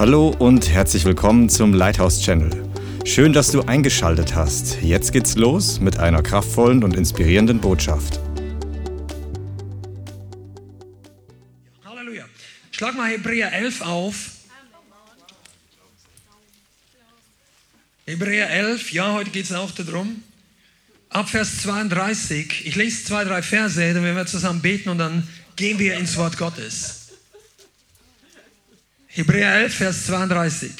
Hallo und herzlich willkommen zum Lighthouse Channel. Schön, dass du eingeschaltet hast. Jetzt geht's los mit einer kraftvollen und inspirierenden Botschaft. Halleluja. Schlag mal Hebräer 11 auf. Hebräer 11, ja, heute geht es auch darum. Ab Vers 32. Ich lese zwei, drei Verse, dann werden wir zusammen beten und dann gehen wir ins Wort Gottes. Hebräer 11, Vers 32.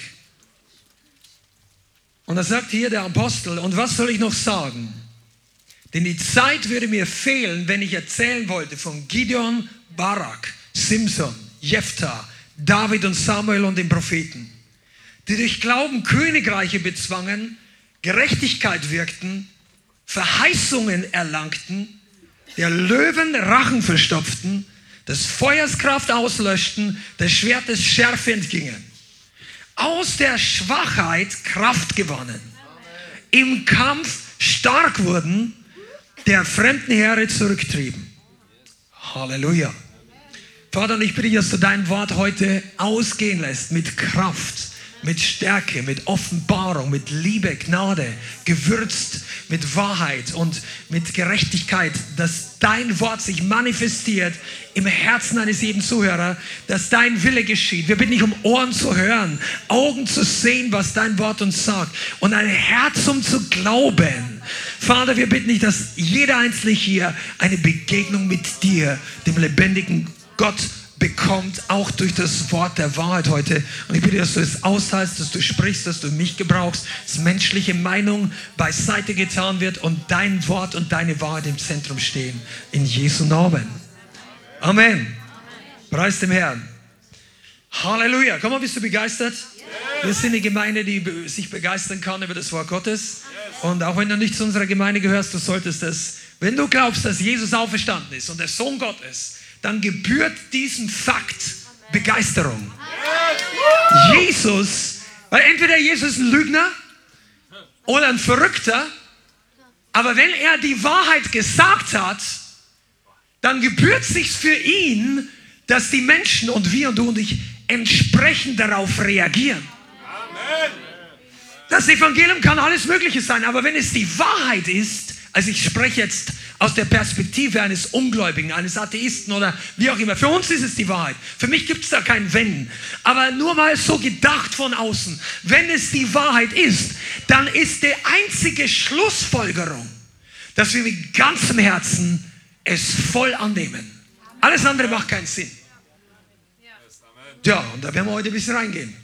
Und da sagt hier der Apostel, und was soll ich noch sagen? Denn die Zeit würde mir fehlen, wenn ich erzählen wollte von Gideon, Barak, Simson, Jephthah, David und Samuel und den Propheten, die durch Glauben Königreiche bezwangen, Gerechtigkeit wirkten, Verheißungen erlangten, der Löwen Rachen verstopften, des Feuers Kraft auslöschten, des Schwertes Schärfe entgingen. Aus der Schwachheit Kraft gewannen, im Kampf stark wurden, der fremden Heere zurücktrieben. Halleluja. Vater, und ich bitte, dass du dein Wort heute ausgehen lässt mit Kraft mit Stärke, mit Offenbarung, mit Liebe, Gnade, gewürzt mit Wahrheit und mit Gerechtigkeit, dass dein Wort sich manifestiert im Herzen eines jeden Zuhörer, dass dein Wille geschieht. Wir bitten dich um Ohren zu hören, Augen zu sehen, was dein Wort uns sagt und ein Herz um zu glauben. Vater, wir bitten dich, dass jeder Einzelne hier eine Begegnung mit dir, dem lebendigen Gott, bekommt, auch durch das Wort der Wahrheit heute. Und ich bitte, dass du es aushältst, dass du sprichst, dass du mich gebrauchst, dass menschliche Meinung beiseite getan wird und dein Wort und deine Wahrheit im Zentrum stehen. In Jesu Namen. Amen. Preis dem Herrn. Halleluja. Komm mal, bist du begeistert? Wir sind eine Gemeinde, die sich begeistern kann über das Wort Gottes. Und auch wenn du nicht zu unserer Gemeinde gehörst, du solltest das, wenn du glaubst, dass Jesus auferstanden ist und der Sohn Gottes, dann gebührt diesem Fakt Begeisterung. Jesus, weil entweder Jesus ist ein Lügner oder ein Verrückter, aber wenn er die Wahrheit gesagt hat, dann gebührt sich für ihn, dass die Menschen und wir und du und ich entsprechend darauf reagieren. Das Evangelium kann alles Mögliche sein, aber wenn es die Wahrheit ist, also ich spreche jetzt aus der Perspektive eines Ungläubigen, eines Atheisten oder wie auch immer. Für uns ist es die Wahrheit. Für mich gibt es da kein Wenn. Aber nur mal so gedacht von außen. Wenn es die Wahrheit ist, dann ist die einzige Schlussfolgerung, dass wir mit ganzem Herzen es voll annehmen. Alles andere macht keinen Sinn. Ja, und da werden wir heute ein bisschen reingehen.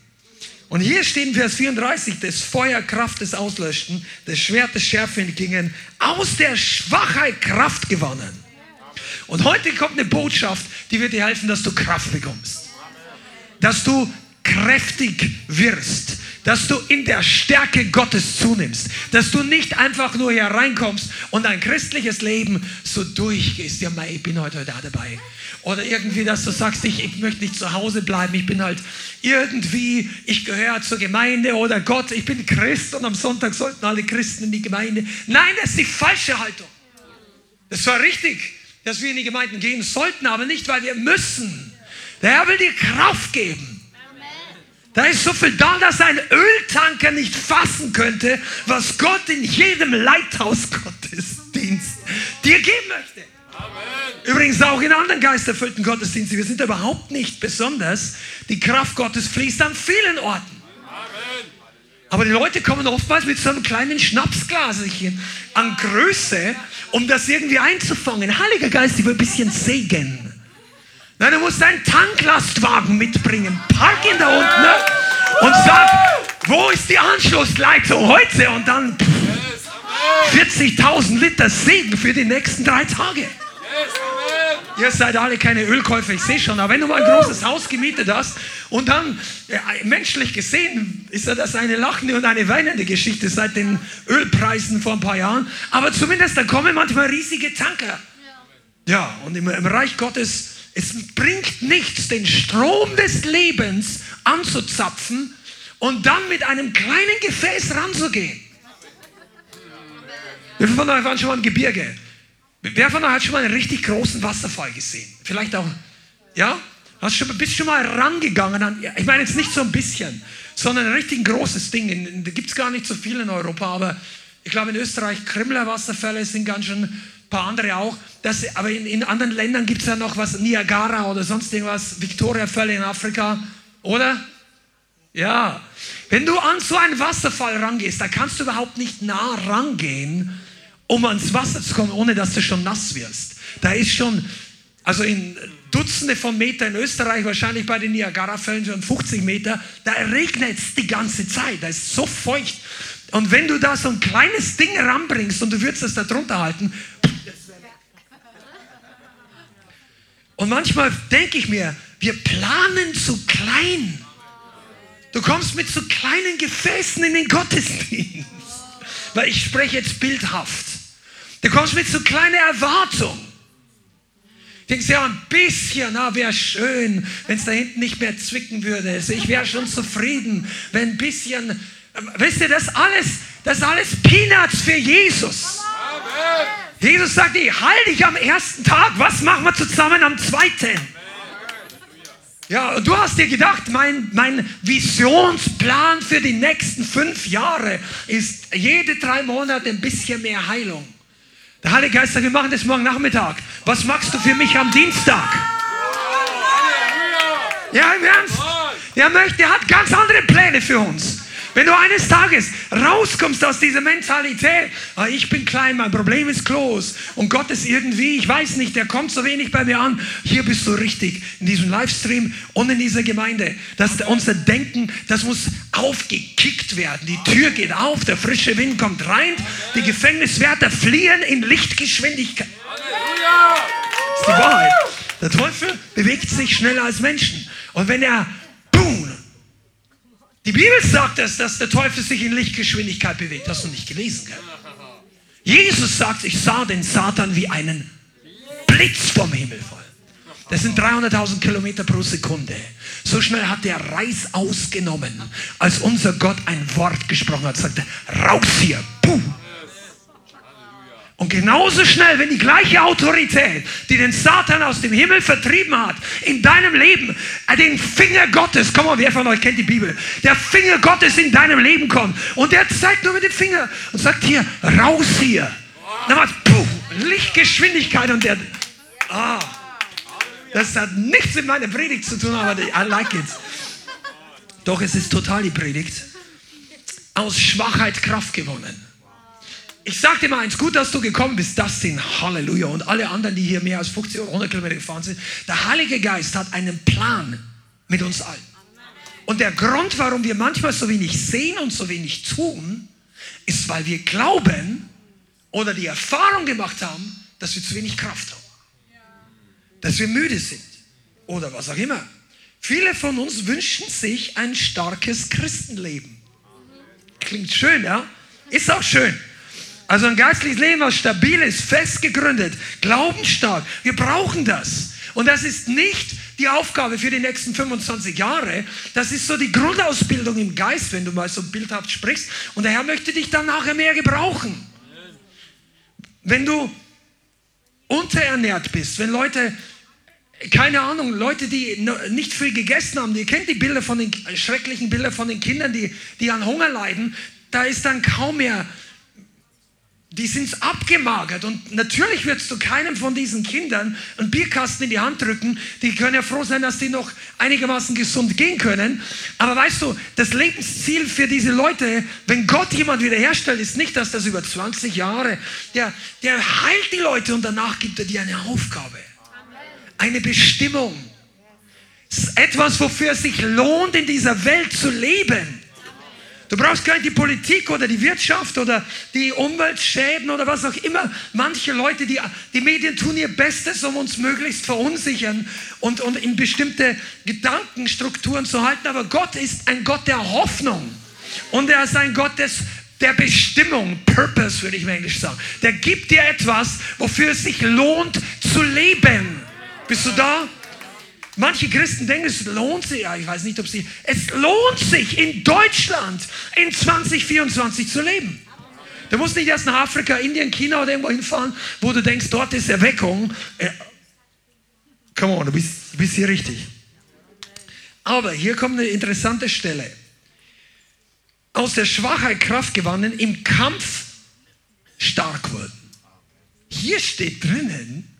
Und hier steht in Vers 34, das Feuer Kraft des Auslöschten, das Schwert des Schärfe entgingen, aus der Schwachheit Kraft gewonnen. Und heute kommt eine Botschaft, die wird dir helfen, dass du Kraft bekommst. Dass du kräftig wirst, dass du in der Stärke Gottes zunimmst, dass du nicht einfach nur hier reinkommst und ein christliches Leben so durchgehst. Ja, ich bin heute da dabei. Oder irgendwie, dass du sagst, ich, ich möchte nicht zu Hause bleiben, ich bin halt irgendwie, ich gehöre zur Gemeinde oder Gott, ich bin Christ und am Sonntag sollten alle Christen in die Gemeinde. Nein, das ist die falsche Haltung. Das war richtig, dass wir in die Gemeinden gehen sollten, aber nicht, weil wir müssen. Der Herr will dir Kraft geben. Da ist so viel da, dass ein Öltanker nicht fassen könnte, was Gott in jedem Leithaus-Gottesdienst dir geben möchte. Übrigens auch in anderen geisterfüllten Gottesdiensten. Wir sind überhaupt nicht besonders. Die Kraft Gottes fließt an vielen Orten. Aber die Leute kommen oftmals mit so einem kleinen Schnapsglaschen an Größe, um das irgendwie einzufangen. Heiliger Geist, ich will ein bisschen Segen. Nein, du musst einen Tanklastwagen mitbringen. Park ihn da unten ne? und sag, wo ist die Anschlussleitung heute? Und dann 40.000 Liter Segen für die nächsten drei Tage. Ihr seid alle keine Ölkäufer, ich sehe schon. Aber wenn du mal ein großes Haus gemietet hast und dann, ja, menschlich gesehen, ist ja das eine lachende und eine weinende Geschichte seit den Ölpreisen vor ein paar Jahren. Aber zumindest, da kommen manchmal riesige Tanker. Ja, und im, im Reich Gottes, es bringt nichts, den Strom des Lebens anzuzapfen und dann mit einem kleinen Gefäß ranzugehen. Viele von euch waren schon mal im Gebirge? Wer von euch hat schon mal einen richtig großen Wasserfall gesehen? Vielleicht auch, ja? Hast schon, bist schon mal rangegangen an, ich meine jetzt nicht so ein bisschen, sondern ein richtig großes Ding. Da gibt es gar nicht so viel in Europa, aber ich glaube in Österreich Krimler Wasserfälle sind ganz schön, paar andere auch. Das, aber in, in anderen Ländern gibt es ja noch was, Niagara oder sonst irgendwas, Victoria-Fälle in Afrika, oder? Ja. Wenn du an so einen Wasserfall rangehst, da kannst du überhaupt nicht nah rangehen, um ans Wasser zu kommen, ohne dass du schon nass wirst. Da ist schon, also in Dutzende von Meter in Österreich, wahrscheinlich bei den Niagara-Fällen schon 50 Meter, da regnet es die ganze Zeit, da ist so feucht. Und wenn du da so ein kleines Ding ranbringst und du würdest das da drunter halten, und manchmal denke ich mir, wir planen zu klein. Du kommst mit so kleinen Gefäßen in den Gottesdienst. Weil ich spreche jetzt bildhaft. Du kommst mit so kleiner Erwartung. Denkst ja, ein bisschen, na, wäre schön, wenn es da hinten nicht mehr zwicken würde. Also ich wäre schon zufrieden, wenn ein bisschen, ähm, wisst ihr, das alles, das alles Peanuts für Jesus. Amen. Jesus sagt, ich halte dich am ersten Tag, was machen wir zusammen am zweiten? Ja, und du hast dir gedacht, mein, mein Visionsplan für die nächsten fünf Jahre ist jede drei Monate ein bisschen mehr Heilung. Der Heilige Geist sagt, wir machen das morgen Nachmittag. Was machst du für mich am Dienstag? Ja, im Ernst? Der möchte, der hat ganz andere Pläne für uns. Wenn du eines Tages rauskommst aus dieser Mentalität, ah, ich bin klein, mein Problem ist groß und Gott ist irgendwie, ich weiß nicht, der kommt so wenig bei mir an. Hier bist du richtig in diesem Livestream und in dieser Gemeinde. Das, unser Denken, das muss aufgekickt werden. Die Tür geht auf, der frische Wind kommt rein, die Gefängniswärter fliehen in Lichtgeschwindigkeit. Das ist die Wahrheit. Der Teufel bewegt sich schneller als Menschen. Und wenn er die Bibel sagt es, dass der Teufel sich in Lichtgeschwindigkeit bewegt. Hast du nicht gelesen? Gell? Jesus sagt, ich sah den Satan wie einen Blitz vom Himmel fallen. Das sind 300.000 Kilometer pro Sekunde. So schnell hat der Reis ausgenommen, als unser Gott ein Wort gesprochen hat, sagte, raus hier, puh. Und genauso schnell, wenn die gleiche Autorität, die den Satan aus dem Himmel vertrieben hat, in deinem Leben, äh, den Finger Gottes, komm mal, wer von euch kennt die Bibel, der Finger Gottes in deinem Leben kommt und der zeigt nur mit dem Finger und sagt hier, raus hier. Macht puh, Lichtgeschwindigkeit und der, ah, das hat nichts mit meiner Predigt zu tun, aber I like it. Doch es ist total die Predigt. Aus Schwachheit Kraft gewonnen. Ich sag dir mal eins, gut, dass du gekommen bist, das sind Halleluja. Und alle anderen, die hier mehr als 50 oder 100 Kilometer gefahren sind, der Heilige Geist hat einen Plan mit uns allen. Und der Grund, warum wir manchmal so wenig sehen und so wenig tun, ist, weil wir glauben oder die Erfahrung gemacht haben, dass wir zu wenig Kraft haben. Dass wir müde sind oder was auch immer. Viele von uns wünschen sich ein starkes Christenleben. Klingt schön, ja? Ist auch schön. Also ein geistliches Leben, was stabil ist, fest gegründet, glaubensstark. Wir brauchen das. Und das ist nicht die Aufgabe für die nächsten 25 Jahre. Das ist so die Grundausbildung im Geist, wenn du mal so bildhaft sprichst. Und der Herr möchte dich dann nachher mehr gebrauchen. Wenn du unterernährt bist, wenn Leute, keine Ahnung, Leute, die nicht viel gegessen haben, ihr kennt die Bilder von den schrecklichen Bilder von den Kindern, die, die an Hunger leiden, da ist dann kaum mehr die sind abgemagert. Und natürlich wirst du keinem von diesen Kindern einen Bierkasten in die Hand drücken. Die können ja froh sein, dass die noch einigermaßen gesund gehen können. Aber weißt du, das Lebensziel für diese Leute, wenn Gott jemand wiederherstellt, ist nicht, dass das über 20 Jahre, der, der heilt die Leute und danach gibt er dir eine Aufgabe. Eine Bestimmung. Etwas, wofür es sich lohnt, in dieser Welt zu leben. Du brauchst gar nicht die Politik oder die Wirtschaft oder die Umweltschäden oder was auch immer. Manche Leute, die, die Medien tun ihr Bestes, um uns möglichst verunsichern und, und in bestimmte Gedankenstrukturen zu halten. Aber Gott ist ein Gott der Hoffnung. Und er ist ein Gott des, der Bestimmung, Purpose würde ich im Englisch sagen. Der gibt dir etwas, wofür es sich lohnt zu leben. Bist du da? Manche Christen denken, es lohnt sich, ja, ich weiß nicht, ob sie, es lohnt sich in Deutschland in 2024 zu leben. Du musst nicht erst nach Afrika, Indien, China oder irgendwo hinfahren, wo du denkst, dort ist Erweckung. Äh, come on, du bist, du bist hier richtig. Aber hier kommt eine interessante Stelle. Aus der Schwachheit Kraft gewannen, im Kampf stark wurden. Hier steht drinnen,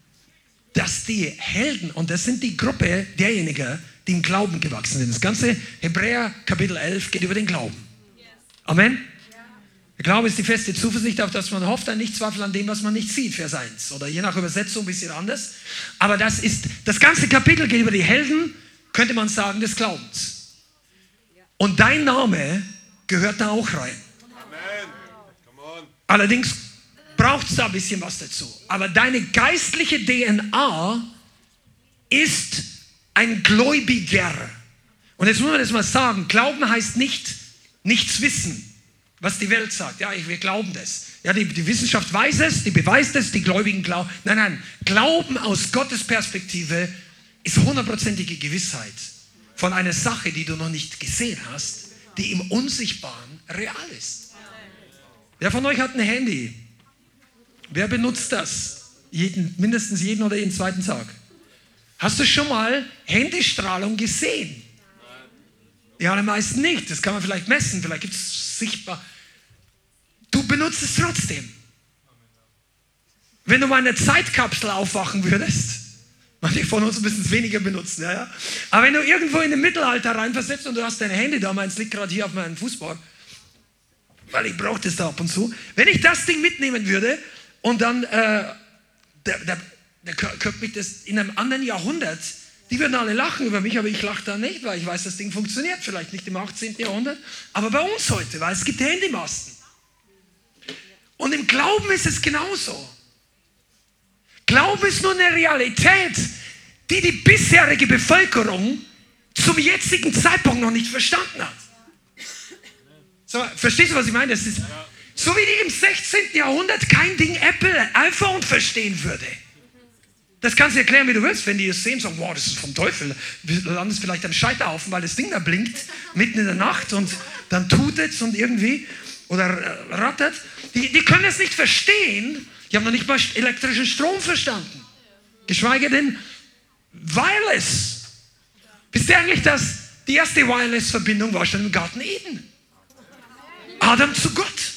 dass die Helden, und das sind die Gruppe derjenigen, die im Glauben gewachsen sind. Das ganze Hebräer Kapitel 11 geht über den Glauben. Amen. Der Glaube ist die feste Zuversicht, auf das man hofft, ein nicht Zweifel an dem, was man nicht sieht, Vers 1. Oder je nach Übersetzung ein bisschen anders. Aber das ist, das ganze Kapitel geht über die Helden, könnte man sagen, des Glaubens. Und dein Name gehört da auch rein. Allerdings braucht es da ein bisschen was dazu. Aber deine geistliche DNA ist ein Gläubiger. Und jetzt muss man das mal sagen, Glauben heißt nicht nichts wissen, was die Welt sagt. Ja, wir glauben das. Ja, die, die Wissenschaft weiß es, die beweist es, die Gläubigen glauben. Nein, nein, Glauben aus Gottes Perspektive ist hundertprozentige Gewissheit von einer Sache, die du noch nicht gesehen hast, die im Unsichtbaren real ist. Wer von euch hat ein Handy? Wer benutzt das? Jeden, mindestens jeden oder jeden zweiten Tag. Hast du schon mal Handystrahlung gesehen? Ja, die meisten nicht. Das kann man vielleicht messen. Vielleicht gibt es sichtbar. Du benutzt es trotzdem. Wenn du mal eine Zeitkapsel aufwachen würdest, manche von uns müssen es weniger benutzen, ja, ja. aber wenn du irgendwo in den Mittelalter reinversetzt und du hast dein Handy da, meins liegt gerade hier auf meinem Fußball, weil ich brauche das da ab und zu. Wenn ich das Ding mitnehmen würde und dann, äh, der, der, der könnte mich das in einem anderen Jahrhundert, die würden alle lachen über mich, aber ich lache da nicht, weil ich weiß, das Ding funktioniert vielleicht nicht im 18. Jahrhundert, aber bei uns heute, weil es gibt Handymasten. Und im Glauben ist es genauso. Glauben ist nur eine Realität, die die bisherige Bevölkerung zum jetzigen Zeitpunkt noch nicht verstanden hat. So, verstehst du, was ich meine? Das ist so wie die im 16. Jahrhundert kein Ding Apple, iPhone verstehen würde. Das kannst du erklären, wie du willst. Wenn die es sehen, sagen, wow, das ist vom Teufel. Du landest vielleicht am Scheiterhaufen, weil das Ding da blinkt, mitten in der Nacht und dann tut es und irgendwie oder äh, rattert. Die, die können es nicht verstehen. Die haben noch nicht mal elektrischen Strom verstanden. Geschweige denn Wireless. Wisst ihr eigentlich, dass die erste Wireless-Verbindung war schon im Garten Eden? Adam zu Gott.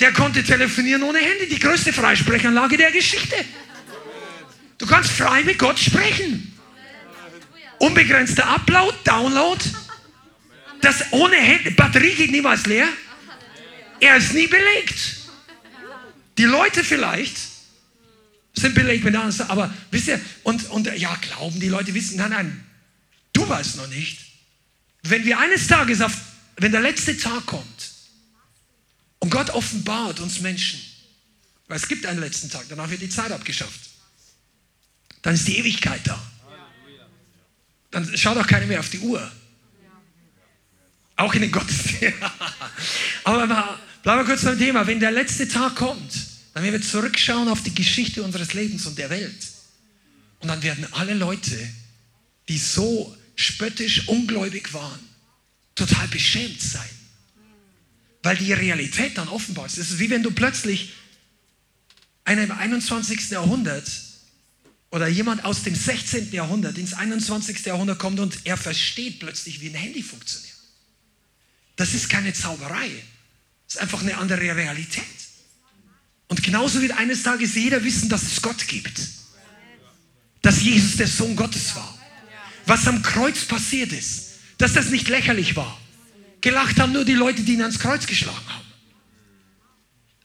Der konnte telefonieren ohne Handy. Die größte Freisprechanlage der Geschichte. Du kannst frei mit Gott sprechen. Unbegrenzter Upload, Download. Das ohne Handy, Batterie geht niemals leer. Er ist nie belegt. Die Leute vielleicht sind belegt mit anderen, aber wisst ihr, und, und ja, glauben die Leute wissen, nein, nein, du weißt noch nicht. Wenn wir eines Tages auf, wenn der letzte Tag kommt und Gott offenbart uns Menschen, weil es gibt einen letzten Tag, danach wird die Zeit abgeschafft, dann ist die Ewigkeit da. Dann schaut auch keiner mehr auf die Uhr. Auch in den Gottesdienst. Aber bleiben wir kurz beim Thema. Wenn der letzte Tag kommt, dann werden wir zurückschauen auf die Geschichte unseres Lebens und der Welt. Und dann werden alle Leute, die so spöttisch ungläubig waren, total beschämt sein. Weil die Realität dann offenbar ist. Es ist wie wenn du plötzlich einer im 21. Jahrhundert oder jemand aus dem 16. Jahrhundert ins 21. Jahrhundert kommt und er versteht plötzlich, wie ein Handy funktioniert. Das ist keine Zauberei. Das ist einfach eine andere Realität. Und genauso wird eines Tages jeder wissen, dass es Gott gibt. Dass Jesus der Sohn Gottes war. Was am Kreuz passiert ist. Dass das nicht lächerlich war. Gelacht haben nur die Leute, die ihn ans Kreuz geschlagen haben.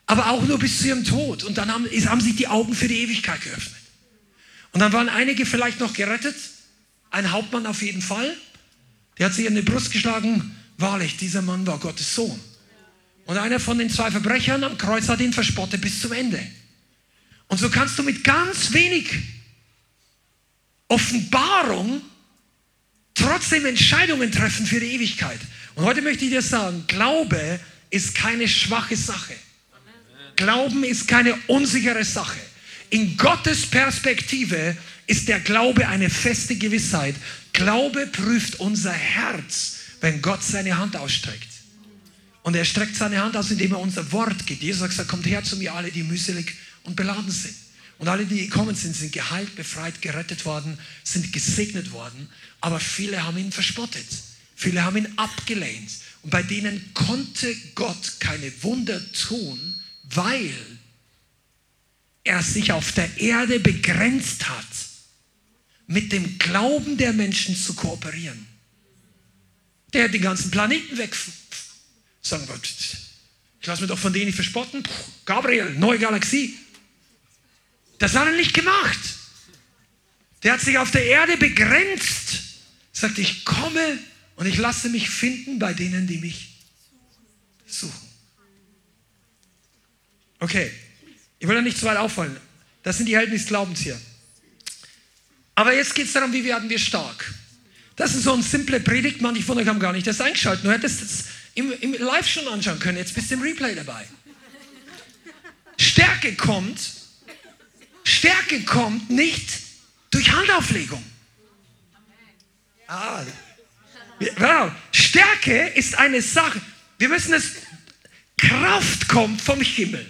Aber auch nur bis zu ihrem Tod. Und dann haben, haben sich die Augen für die Ewigkeit geöffnet. Und dann waren einige vielleicht noch gerettet. Ein Hauptmann auf jeden Fall. Der hat sich in die Brust geschlagen Wahrlich, dieser Mann war Gottes Sohn. Und einer von den zwei Verbrechern am Kreuz hat ihn verspottet bis zum Ende. Und so kannst du mit ganz wenig Offenbarung trotzdem Entscheidungen treffen für die Ewigkeit. Und heute möchte ich dir sagen, Glaube ist keine schwache Sache. Glauben ist keine unsichere Sache. In Gottes Perspektive ist der Glaube eine feste Gewissheit. Glaube prüft unser Herz wenn Gott seine Hand ausstreckt. Und er streckt seine Hand aus, indem er unser Wort gibt. Jesus hat gesagt, kommt her zu mir alle, die mühselig und beladen sind. Und alle, die gekommen sind, sind geheilt, befreit, gerettet worden, sind gesegnet worden. Aber viele haben ihn verspottet. Viele haben ihn abgelehnt. Und bei denen konnte Gott keine Wunder tun, weil er sich auf der Erde begrenzt hat, mit dem Glauben der Menschen zu kooperieren. Der hat den ganzen Planeten weg. Sagen wir, ich lasse mich doch von denen nicht verspotten. Gabriel, neue Galaxie. Das hat er nicht gemacht. Der hat sich auf der Erde begrenzt. Sagt, ich komme und ich lasse mich finden bei denen, die mich suchen. Okay, ich will da nicht zu weit auffallen. Das sind die Helden des Glaubens hier. Aber jetzt geht es darum, wie werden wir stark. Das ist so eine simple Predigt. Manche von euch haben gar nicht das eingeschaltet. Du hättest es im, im Live schon anschauen können. Jetzt bist du im Replay dabei. Stärke kommt, Stärke kommt nicht durch Handauflegung. Ah, wow. Stärke ist eine Sache. Wir müssen es, Kraft kommt vom Himmel.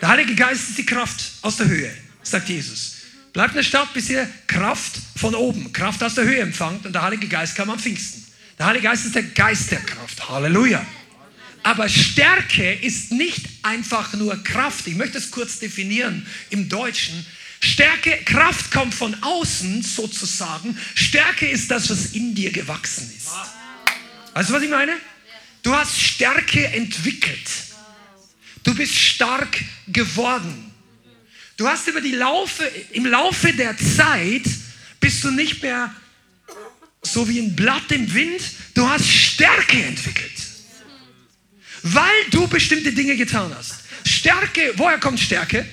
Der Heilige Geist ist die Kraft aus der Höhe, sagt Jesus. Bleibt in der Stadt, bis ihr Kraft von oben, Kraft aus der Höhe empfangt und der Heilige Geist kam am Pfingsten. Der Heilige Geist ist der Geist der Kraft. Halleluja. Aber Stärke ist nicht einfach nur Kraft. Ich möchte es kurz definieren im Deutschen. Stärke, Kraft kommt von außen sozusagen. Stärke ist das, was in dir gewachsen ist. Weißt du, was ich meine? Du hast Stärke entwickelt. Du bist stark geworden. Du hast über die Laufe, im Laufe der Zeit bist du nicht mehr so wie ein Blatt im Wind. Du hast Stärke entwickelt. Weil du bestimmte Dinge getan hast. Stärke, woher kommt Stärke?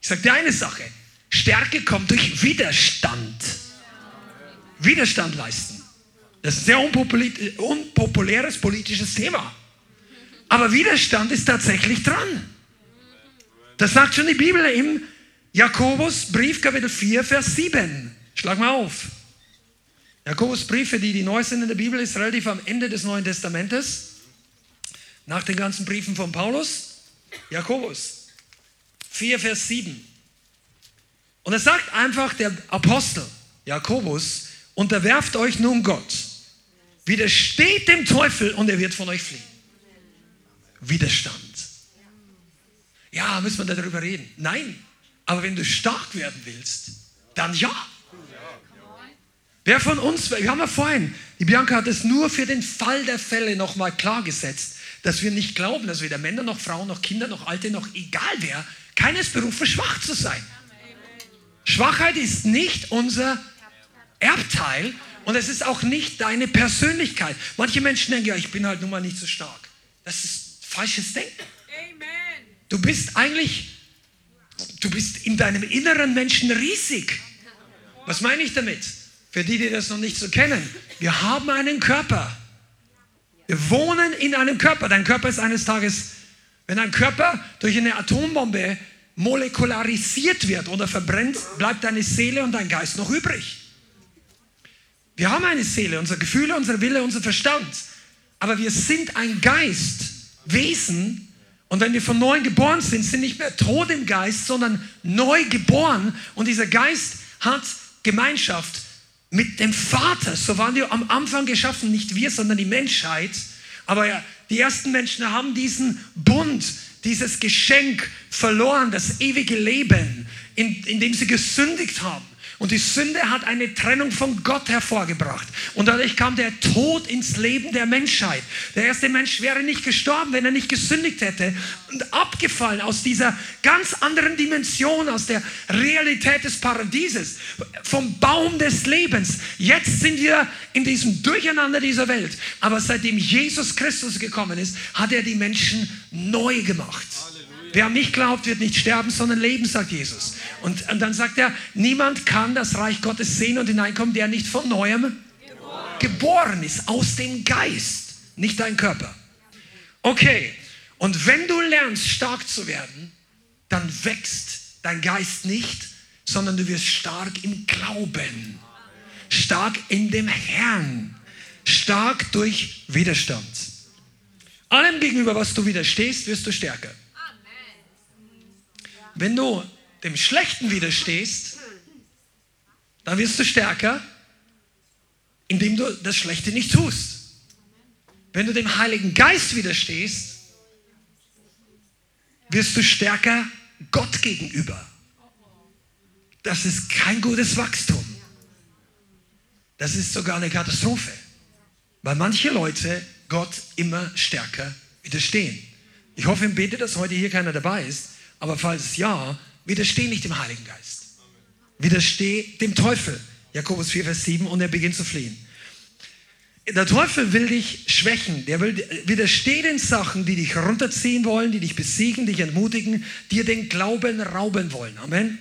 Ich sage dir eine Sache. Stärke kommt durch Widerstand. Widerstand leisten. Das ist ein sehr unpopuläres politisches Thema. Aber Widerstand ist tatsächlich dran. Das sagt schon die Bibel im Jakobus Brief Kapitel 4, Vers 7. Schlag mal auf. Jakobus Brief, für die, die neu sind in der Bibel, ist relativ am Ende des Neuen Testamentes. Nach den ganzen Briefen von Paulus. Jakobus 4, Vers 7. Und es sagt einfach der Apostel Jakobus, unterwerft euch nun Gott, widersteht dem Teufel und er wird von euch fliehen. Widerstand. Ja, müssen wir darüber reden? Nein, aber wenn du stark werden willst, dann ja. Wer von uns, wir haben ja vorhin, die Bianca hat es nur für den Fall der Fälle nochmal klargesetzt, dass wir nicht glauben, dass weder Männer noch Frauen noch Kinder noch Alte noch egal wer, keines berufen, schwach zu sein. Schwachheit ist nicht unser Erbteil und es ist auch nicht deine Persönlichkeit. Manche Menschen denken, ja, ich bin halt nun mal nicht so stark. Das ist falsches Denken. Du bist eigentlich, du bist in deinem inneren Menschen riesig. Was meine ich damit? Für die, die das noch nicht so kennen. Wir haben einen Körper. Wir wohnen in einem Körper. Dein Körper ist eines Tages, wenn dein Körper durch eine Atombombe molekularisiert wird oder verbrennt, bleibt deine Seele und dein Geist noch übrig. Wir haben eine Seele, unsere Gefühle, unser Wille, unser Verstand. Aber wir sind ein Geist, Wesen. Und wenn wir von neuem geboren sind, sind nicht mehr tot im Geist, sondern neu geboren. Und dieser Geist hat Gemeinschaft mit dem Vater. So waren wir am Anfang geschaffen, nicht wir, sondern die Menschheit. Aber ja, die ersten Menschen haben diesen Bund, dieses Geschenk verloren, das ewige Leben, in, in dem sie gesündigt haben. Und die Sünde hat eine Trennung von Gott hervorgebracht. Und dadurch kam der Tod ins Leben der Menschheit. Der erste Mensch wäre nicht gestorben, wenn er nicht gesündigt hätte. Und abgefallen aus dieser ganz anderen Dimension, aus der Realität des Paradieses, vom Baum des Lebens. Jetzt sind wir in diesem Durcheinander dieser Welt. Aber seitdem Jesus Christus gekommen ist, hat er die Menschen neu gemacht. Wer an mich glaubt, wird nicht sterben, sondern leben, sagt Jesus. Und, und dann sagt er, niemand kann das Reich Gottes sehen und hineinkommen, der nicht von neuem geboren, geboren ist, aus dem Geist, nicht dein Körper. Okay, und wenn du lernst, stark zu werden, dann wächst dein Geist nicht, sondern du wirst stark im Glauben, stark in dem Herrn, stark durch Widerstand. Allem gegenüber, was du widerstehst, wirst du stärker. Wenn du dem Schlechten widerstehst, dann wirst du stärker, indem du das Schlechte nicht tust. Wenn du dem Heiligen Geist widerstehst, wirst du stärker Gott gegenüber. Das ist kein gutes Wachstum. Das ist sogar eine Katastrophe, weil manche Leute Gott immer stärker widerstehen. Ich hoffe und bete, dass heute hier keiner dabei ist, aber falls ja, widersteh nicht dem Heiligen Geist. Widersteh dem Teufel. Jakobus 4, Vers 7 und er beginnt zu fliehen. Der Teufel will dich schwächen. Der will widersteh den Sachen, die dich runterziehen wollen, die dich besiegen, dich entmutigen, dir den Glauben rauben wollen. Amen.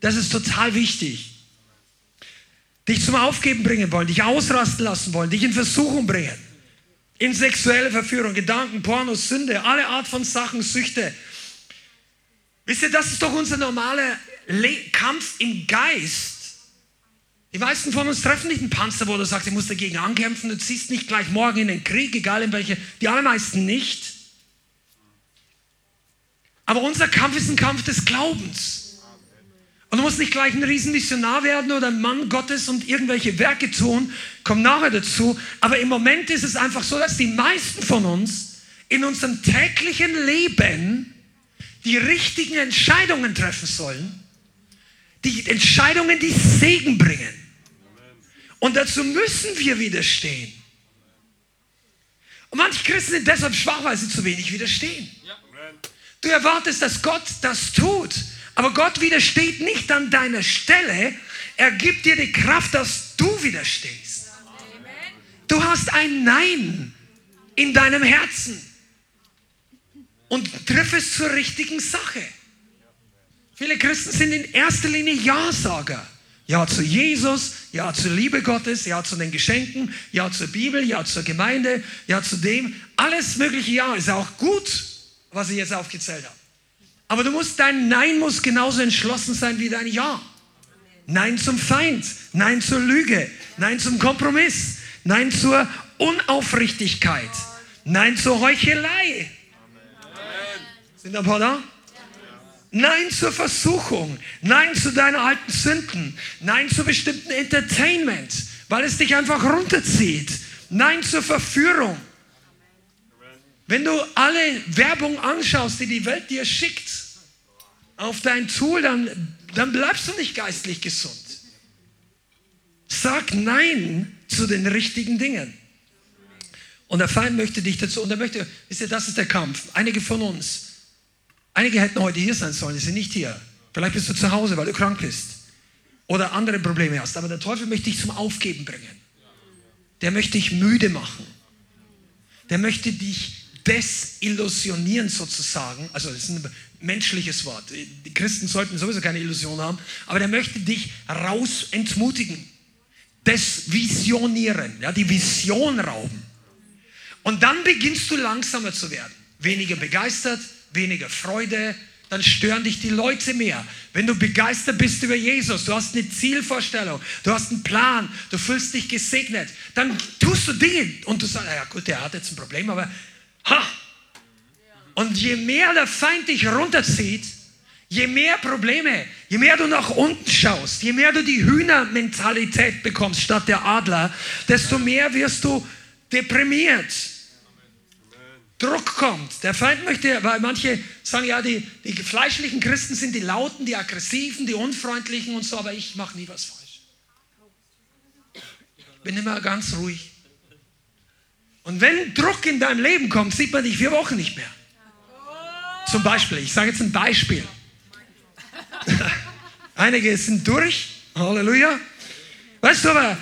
Das ist total wichtig. Dich zum Aufgeben bringen wollen, dich ausrasten lassen wollen, dich in Versuchung bringen. In sexuelle Verführung, Gedanken, Pornos, Sünde, alle Art von Sachen, Süchte. Wisst ihr, das ist doch unser normaler Kampf im Geist. Die meisten von uns treffen nicht einen Panzer, wo du sagst, ich muss dagegen ankämpfen. Du ziehst nicht gleich morgen in den Krieg, egal in welche. Die allermeisten nicht. Aber unser Kampf ist ein Kampf des Glaubens. Und du musst nicht gleich ein Riesenmissionar werden oder ein Mann Gottes und irgendwelche Werke tun. Komm nachher dazu. Aber im Moment ist es einfach so, dass die meisten von uns in unserem täglichen Leben die richtigen Entscheidungen treffen sollen. Die Entscheidungen, die Segen bringen. Und dazu müssen wir widerstehen. Und manche Christen sind deshalb schwach, weil sie zu wenig widerstehen. Du erwartest, dass Gott das tut, aber Gott widersteht nicht an deiner Stelle. Er gibt dir die Kraft, dass du widerstehst. Du hast ein Nein in deinem Herzen und triff es zur richtigen Sache. Viele Christen sind in erster Linie Ja-Sager. Ja zu Jesus, ja zur Liebe Gottes, ja zu den Geschenken, ja zur Bibel, ja zur Gemeinde, ja zu dem. Alles mögliche Ja ist auch gut, was ich jetzt aufgezählt habe. Aber du musst, dein Nein muss genauso entschlossen sein wie dein Ja. Nein zum Feind, Nein zur Lüge, Nein zum Kompromiss, Nein zur Unaufrichtigkeit, Nein zur Heuchelei. Sind ein paar da? Nein zur Versuchung. Nein zu deinen alten Sünden. Nein zu bestimmten Entertainment, weil es dich einfach runterzieht. Nein zur Verführung. Wenn du alle Werbung anschaust, die die Welt dir schickt, auf dein Tool, dann, dann bleibst du nicht geistlich gesund. Sag Nein zu den richtigen Dingen. Und der Feind möchte dich dazu, und er möchte, wisst ihr, das ist der Kampf. Einige von uns Einige hätten heute hier sein sollen, die sind nicht hier. Vielleicht bist du zu Hause, weil du krank bist oder andere Probleme hast. Aber der Teufel möchte dich zum Aufgeben bringen. Der möchte dich müde machen. Der möchte dich desillusionieren sozusagen. Also das ist ein menschliches Wort. Die Christen sollten sowieso keine Illusion haben. Aber der möchte dich raus entmutigen. Desvisionieren. Ja, die Vision rauben. Und dann beginnst du langsamer zu werden. Weniger begeistert, weniger Freude, dann stören dich die Leute mehr. Wenn du begeistert bist über Jesus, du hast eine Zielvorstellung, du hast einen Plan, du fühlst dich gesegnet, dann tust du Dinge und du sagst, ja gut, der hat jetzt ein Problem, aber ha! Und je mehr der Feind dich runterzieht, je mehr Probleme, je mehr du nach unten schaust, je mehr du die Hühnermentalität bekommst statt der Adler, desto mehr wirst du deprimiert Druck kommt. Der Feind möchte, weil manche sagen, ja, die, die fleischlichen Christen sind die Lauten, die Aggressiven, die Unfreundlichen und so, aber ich mache nie was falsch. Bin immer ganz ruhig. Und wenn Druck in dein Leben kommt, sieht man dich vier Wochen nicht mehr. Zum Beispiel, ich sage jetzt ein Beispiel. Einige sind durch, Halleluja. Weißt du aber,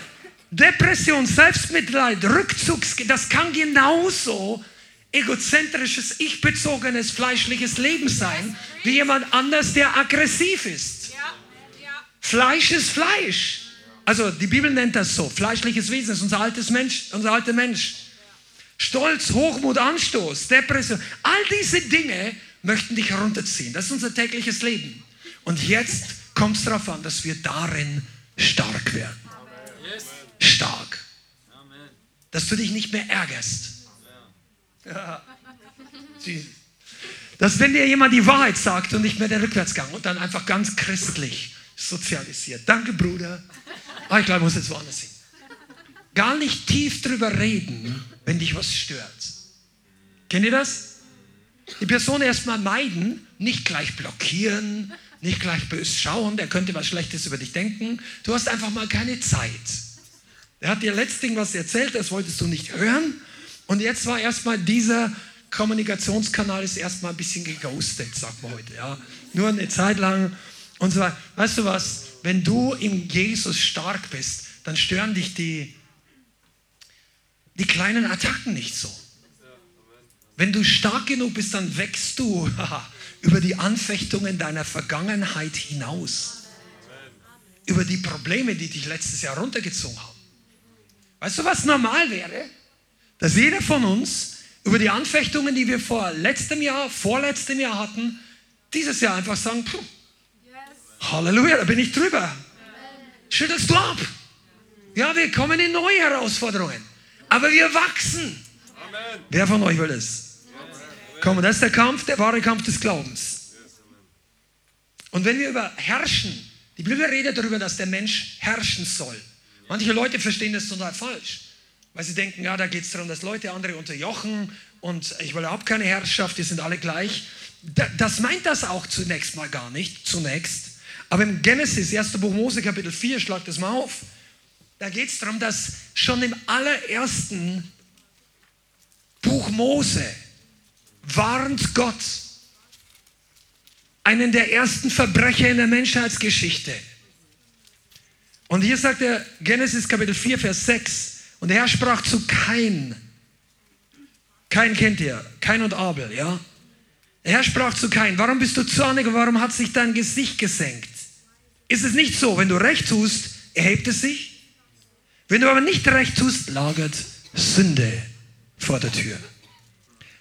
Depression, Selbstmitleid, Rückzugs, das kann genauso egozentrisches, ich-bezogenes, fleischliches Leben sein, wie jemand anders, der aggressiv ist. Fleisch ist Fleisch. Also die Bibel nennt das so. Fleischliches Wesen ist unser altes Mensch, unser alter Mensch. Stolz, Hochmut, Anstoß, Depression, all diese Dinge möchten dich herunterziehen. Das ist unser tägliches Leben. Und jetzt kommt es darauf an, dass wir darin stark werden. Stark. Dass du dich nicht mehr ärgerst. Ja. dass wenn dir jemand die Wahrheit sagt und nicht mehr der Rückwärtsgang und dann einfach ganz christlich sozialisiert. Danke, Bruder. Ah, ich glaube, ich muss jetzt woanders hin. Gar nicht tief drüber reden, wenn dich was stört. Kennt ihr das? Die Person erstmal meiden, nicht gleich blockieren, nicht gleich bös schauen, der könnte was Schlechtes über dich denken. Du hast einfach mal keine Zeit. Er hat dir letztlich was erzählt, das wolltest du nicht hören. Und jetzt war erstmal dieser Kommunikationskanal ist erstmal ein bisschen geghostet, sagt man heute. Ja. Nur eine Zeit lang. Und weiter. Weißt du was? Wenn du in Jesus stark bist, dann stören dich die, die kleinen Attacken nicht so. Wenn du stark genug bist, dann wächst du über die Anfechtungen deiner Vergangenheit hinaus. Über die Probleme, die dich letztes Jahr runtergezogen haben. Weißt du, was normal wäre? Dass jeder von uns über die Anfechtungen, die wir vor letztem Jahr, vorletztem Jahr hatten, dieses Jahr einfach sagen, Puh, Halleluja, da bin ich drüber. Schüttelst du ab. Ja, wir kommen in neue Herausforderungen. Aber wir wachsen. Amen. Wer von euch will das? Komm, das ist der Kampf, der wahre Kampf des Glaubens. Und wenn wir über herrschen, die Bibel redet darüber, dass der Mensch herrschen soll. Manche Leute verstehen das total falsch, weil sie denken, ja, da geht es darum, dass Leute andere unterjochen und ich will überhaupt keine Herrschaft, die sind alle gleich. Das meint das auch zunächst mal gar nicht, zunächst. Aber im Genesis, 1. Buch Mose, Kapitel 4, schlagt das mal auf. Da geht es darum, dass schon im allerersten Buch Mose warnt Gott einen der ersten Verbrecher in der Menschheitsgeschichte und hier sagt er Genesis Kapitel 4, Vers 6. Und der Herr sprach zu Kain. Kain kennt ihr, Kain und Abel, ja? Der Herr sprach zu Kain, warum bist du zornig und warum hat sich dein Gesicht gesenkt? Ist es nicht so, wenn du recht tust, erhebt es sich? Wenn du aber nicht recht tust, lagert Sünde vor der Tür.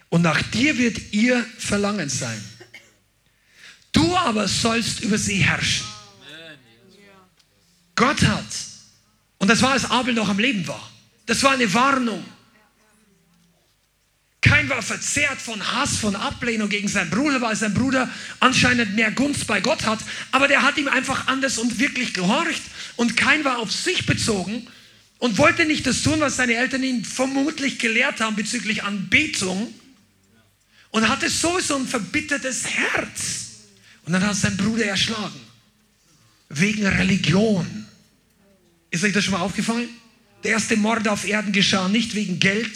Und nach dir wird ihr Verlangen sein. Du aber sollst über sie herrschen. Gott hat. Und das war, als Abel noch am Leben war. Das war eine Warnung. Kein war verzehrt von Hass, von Ablehnung gegen seinen Bruder, weil sein Bruder anscheinend mehr Gunst bei Gott hat. Aber der hat ihm einfach anders und wirklich gehorcht. Und kein war auf sich bezogen und wollte nicht das tun, was seine Eltern ihn vermutlich gelehrt haben bezüglich Anbetung. Und hatte sowieso ein verbittertes Herz. Und dann hat sein Bruder erschlagen. Wegen Religion. Ist euch das schon mal aufgefallen? Der erste Mord auf Erden geschah nicht wegen Geld,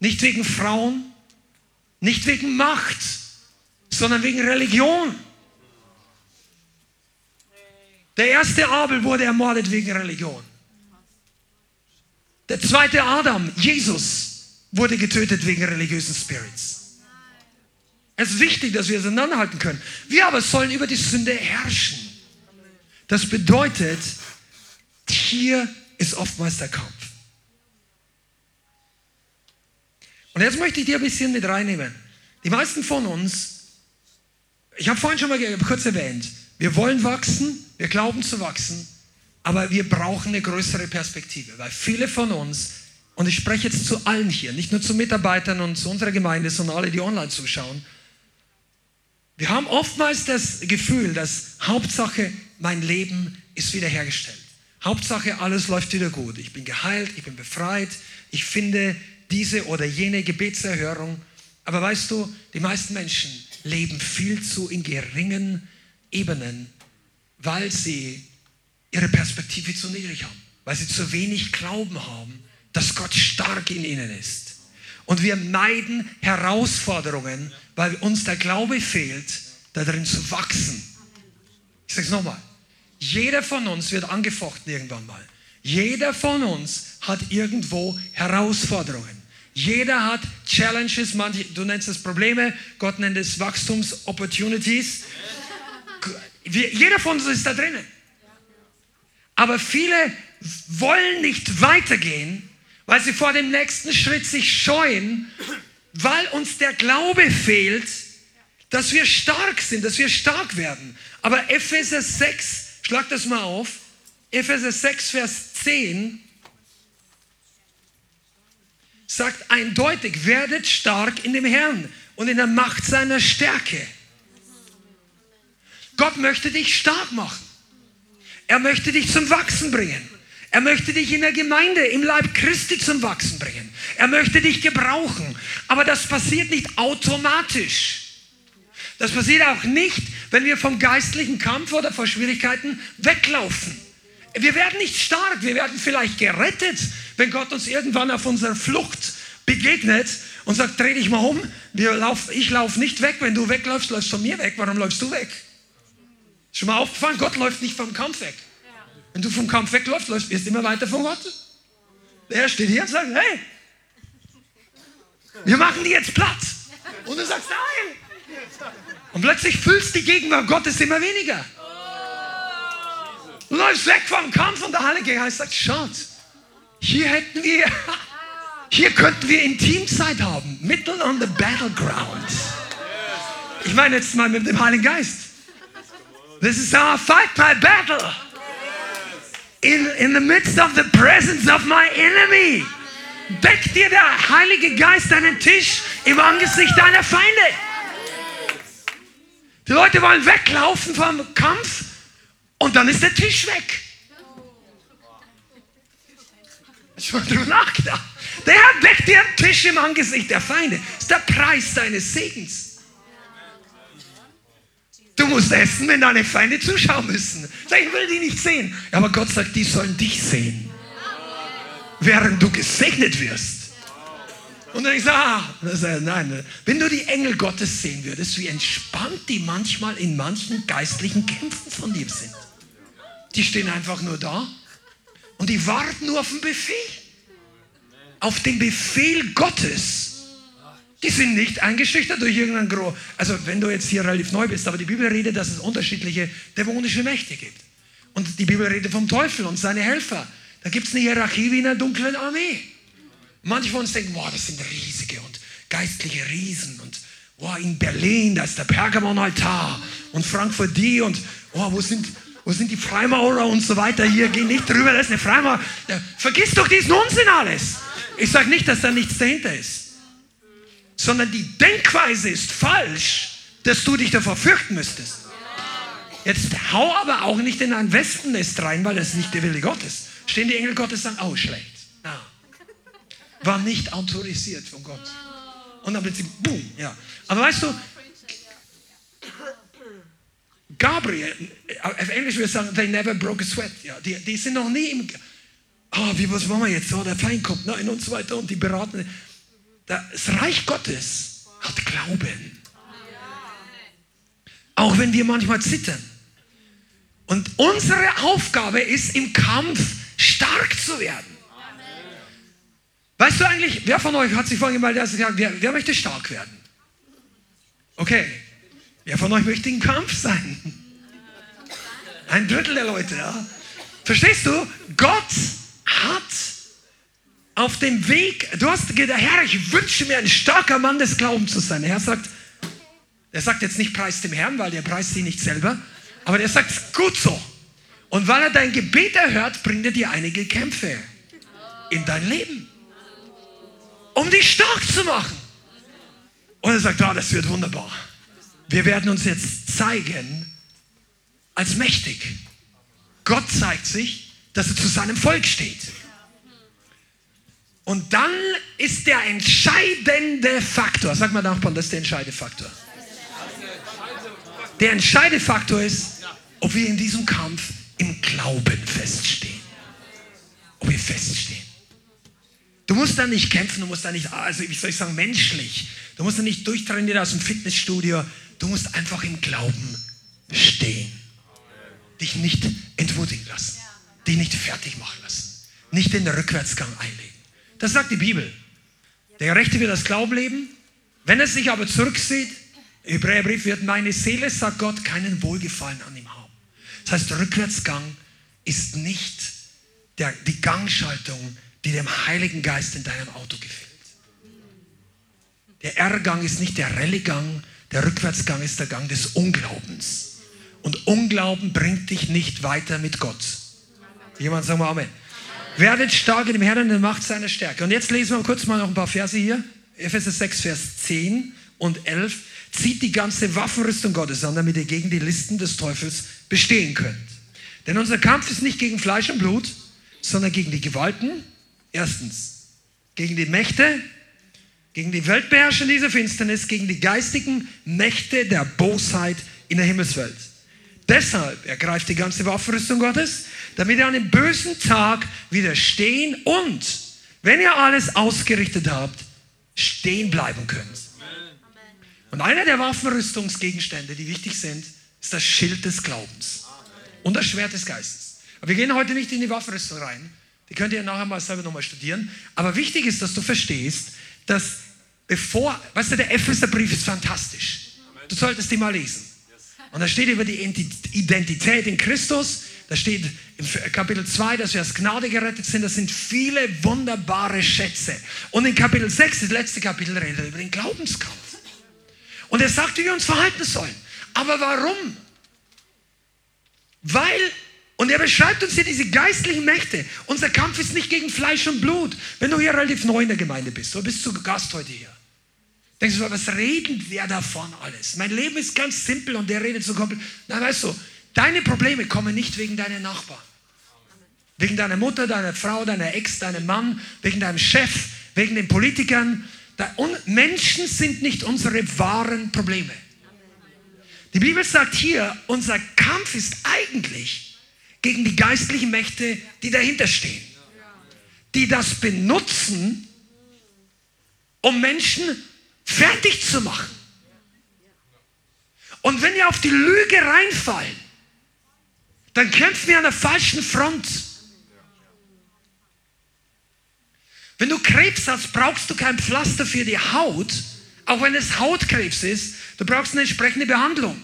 nicht wegen Frauen, nicht wegen Macht, sondern wegen Religion. Der erste Abel wurde ermordet wegen Religion. Der zweite Adam, Jesus, wurde getötet wegen religiösen Spirits. Es ist wichtig, dass wir auseinanderhalten können. Wir aber sollen über die Sünde herrschen. Das bedeutet, hier ist oftmals der Kampf. Und jetzt möchte ich dir ein bisschen mit reinnehmen. Die meisten von uns, ich habe vorhin schon mal kurz erwähnt, wir wollen wachsen, wir glauben zu wachsen, aber wir brauchen eine größere Perspektive, weil viele von uns, und ich spreche jetzt zu allen hier, nicht nur zu Mitarbeitern und zu unserer Gemeinde, sondern alle, die online zuschauen, wir haben oftmals das Gefühl, dass Hauptsache mein Leben ist wiederhergestellt. Hauptsache, alles läuft wieder gut. Ich bin geheilt, ich bin befreit, ich finde diese oder jene Gebetserhörung. Aber weißt du, die meisten Menschen leben viel zu in geringen Ebenen, weil sie ihre Perspektive zu niedrig haben, weil sie zu wenig Glauben haben, dass Gott stark in ihnen ist. Und wir meiden Herausforderungen, weil uns der Glaube fehlt, darin zu wachsen. Ich sage es nochmal. Jeder von uns wird angefochten irgendwann mal. Jeder von uns hat irgendwo Herausforderungen. Jeder hat Challenges, manche, du nennst es Probleme, Gott nennt es Wachstums-Opportunities. Jeder von uns ist da drinnen. Aber viele wollen nicht weitergehen, weil sie vor dem nächsten Schritt sich scheuen, weil uns der Glaube fehlt, dass wir stark sind, dass wir stark werden. Aber Epheser 6, Schlag das mal auf. Epheser 6, Vers 10 sagt eindeutig, werdet stark in dem Herrn und in der Macht seiner Stärke. Gott möchte dich stark machen. Er möchte dich zum Wachsen bringen. Er möchte dich in der Gemeinde, im Leib Christi zum Wachsen bringen. Er möchte dich gebrauchen. Aber das passiert nicht automatisch. Das passiert auch nicht, wenn wir vom geistlichen Kampf oder vor Schwierigkeiten weglaufen. Wir werden nicht stark, wir werden vielleicht gerettet, wenn Gott uns irgendwann auf unserer Flucht begegnet und sagt, dreh dich mal um, lauf, ich laufe nicht weg, wenn du wegläufst, läufst du von mir weg, warum läufst du weg? Schon mal aufgefallen, Gott läuft nicht vom Kampf weg. Wenn du vom Kampf wegläufst, läufst, du immer weiter von Gott. Er steht hier und sagt, hey, wir machen die jetzt platt. Und du sagst, nein. Und plötzlich fühlst die Gegenwart Gottes immer weniger. Du läufst weg vom Kampf und der Heilige Geist sagt, schaut, hier hätten wir, hier könnten wir Intimzeit haben, mitten on the battleground. Ich meine jetzt mal mit dem Heiligen Geist. This is I fight my battle. In, in the midst of the presence of my enemy. Deckt dir der Heilige Geist einen Tisch im Angesicht deiner Feinde. Die Leute wollen weglaufen vom Kampf und dann ist der Tisch weg. Schon drüber nachgedacht. Der Herr deckt dir Tisch im Angesicht der Feinde. Das ist der Preis deines Segens. Du musst essen, wenn deine Feinde zuschauen müssen. Ich will die nicht sehen. Aber Gott sagt, die sollen dich sehen. Während du gesegnet wirst. Und dann ich sage, ah, nein, wenn du die Engel Gottes sehen würdest, wie entspannt die manchmal in manchen geistlichen Kämpfen von dir sind. Die stehen einfach nur da und die warten nur auf den Befehl. Auf den Befehl Gottes. Die sind nicht eingeschüchtert durch irgendeinen Gro. Also, wenn du jetzt hier relativ neu bist, aber die Bibel redet, dass es unterschiedliche dämonische Mächte gibt. Und die Bibel redet vom Teufel und seine Helfer. Da gibt es eine Hierarchie wie in einer dunklen Armee. Manche von uns denken, wow, das sind riesige und geistliche Riesen und wow, in Berlin, da ist der Pergamon-Altar und Frankfurt die und wow, wo sind, wo sind die Freimaurer und so weiter hier, geh nicht drüber, das ist eine Freimaurer. Vergiss doch diesen Unsinn alles. Ich sage nicht, dass da nichts dahinter ist, sondern die Denkweise ist falsch, dass du dich davor fürchten müsstest. Jetzt hau aber auch nicht in ein Wespennest rein, weil das nicht der Wille Gottes. Stehen die Engel Gottes sagen, oh schlecht war nicht autorisiert von Gott. Und dann plötzlich, boom, ja. Aber weißt du, Gabriel, auf Englisch würde ich sagen, they never broke a sweat. Ja, die, die sind noch nie im, oh, wie, was wollen wir jetzt? Oh, der Feind kommt, nein, und so weiter. Und die beraten. Das Reich Gottes hat Glauben. Auch wenn wir manchmal zittern. Und unsere Aufgabe ist, im Kampf stark zu werden. Weißt du eigentlich, wer von euch hat sich vorhin dass gesagt, wer, wer möchte stark werden? Okay. Wer von euch möchte im Kampf sein? Ein Drittel der Leute, ja. Verstehst du? Gott hat auf dem Weg, du hast gedacht, Herr, ich wünsche mir ein starker Mann des Glaubens zu sein. Der Herr sagt, er sagt jetzt nicht preis dem Herrn, weil der preist sie nicht selber, aber der sagt, gut so. Und weil er dein Gebet erhört, bringt er dir einige Kämpfe in dein Leben um dich stark zu machen. Und er sagt, ah, das wird wunderbar. Wir werden uns jetzt zeigen als mächtig. Gott zeigt sich, dass er zu seinem Volk steht. Und dann ist der entscheidende Faktor, sag mal Nachbarn, das ist der entscheidende Faktor. Der entscheidende Faktor ist, ob wir in diesem Kampf im Glauben feststehen. Ob wir feststehen. Du musst da nicht kämpfen, du musst da nicht, also wie soll ich sagen, menschlich. Du musst da nicht durchtrainieren aus dem Fitnessstudio. Du musst einfach im Glauben stehen. Dich nicht entwürdigen lassen. Dich nicht fertig machen lassen. Nicht den Rückwärtsgang einlegen. Das sagt die Bibel. Der Rechte wird das Glauben leben. Wenn er sich aber zurücksieht, Hebräerbrief wird meine Seele, sagt Gott, keinen Wohlgefallen an ihm haben. Das heißt, Rückwärtsgang ist nicht der, die Gangschaltung, die dem Heiligen Geist in deinem Auto gefällt. Der R-Gang ist nicht der Rallye-Gang, der Rückwärtsgang ist der Gang des Unglaubens. Und Unglauben bringt dich nicht weiter mit Gott. Jemand sagen wir Amen. Werdet stark in dem Herrn und in Macht seiner Stärke. Und jetzt lesen wir kurz mal noch ein paar Verse hier. Epheser 6, Vers 10 und 11, zieht die ganze Waffenrüstung Gottes an, damit ihr gegen die Listen des Teufels bestehen könnt. Denn unser Kampf ist nicht gegen Fleisch und Blut, sondern gegen die Gewalten. Erstens, gegen die Mächte, gegen die Weltbeherrscher dieser Finsternis, gegen die geistigen Mächte der Bosheit in der Himmelswelt. Deshalb ergreift die ganze Waffenrüstung Gottes, damit ihr an dem bösen Tag widerstehen und, wenn ihr alles ausgerichtet habt, stehen bleiben könnt. Und einer der Waffenrüstungsgegenstände, die wichtig sind, ist das Schild des Glaubens und das Schwert des Geistes. Aber wir gehen heute nicht in die Waffenrüstung rein. Die könnt ihr nachher mal selber nochmal studieren. Aber wichtig ist, dass du verstehst, dass bevor, weißt du, der Epheserbrief ist fantastisch. Du solltest ihn mal lesen. Und da steht über die Identität in Christus. Da steht im Kapitel 2, dass wir als Gnade gerettet sind. Das sind viele wunderbare Schätze. Und in Kapitel 6, das letzte Kapitel, redet er über den Glaubenskampf. Und er sagt, wie wir uns verhalten sollen. Aber warum? Weil, und er beschreibt uns hier diese geistlichen Mächte. Unser Kampf ist nicht gegen Fleisch und Blut. Wenn du hier relativ neu in der Gemeinde bist, du bist zu Gast heute hier. Denkst du, was reden wir davon alles? Mein Leben ist ganz simpel und der redet so komplett. Na, weißt du, deine Probleme kommen nicht wegen deiner Nachbarn. Wegen deiner Mutter, deiner Frau, deiner Ex, deinem Mann, wegen deinem Chef, wegen den Politikern. Menschen sind nicht unsere wahren Probleme. Die Bibel sagt hier, unser Kampf ist eigentlich gegen die geistlichen Mächte, die dahinter stehen. Die das benutzen, um Menschen fertig zu machen. Und wenn wir auf die Lüge reinfallen, dann kämpfen wir an der falschen Front. Wenn du Krebs hast, brauchst du kein Pflaster für die Haut, auch wenn es Hautkrebs ist, du brauchst eine entsprechende Behandlung,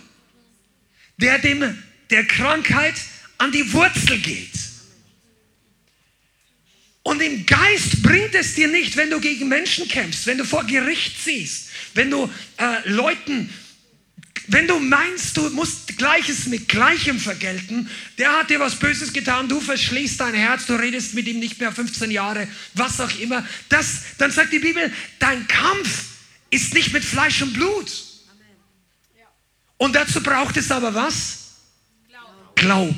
der dem der Krankheit an die Wurzel geht. Und im Geist bringt es dir nicht, wenn du gegen Menschen kämpfst, wenn du vor Gericht ziehst, wenn du äh, Leuten, wenn du meinst, du musst Gleiches mit Gleichem vergelten, der hat dir was Böses getan, du verschließt dein Herz, du redest mit ihm nicht mehr 15 Jahre, was auch immer. Das, dann sagt die Bibel, dein Kampf ist nicht mit Fleisch und Blut. Und dazu braucht es aber was? Glauben.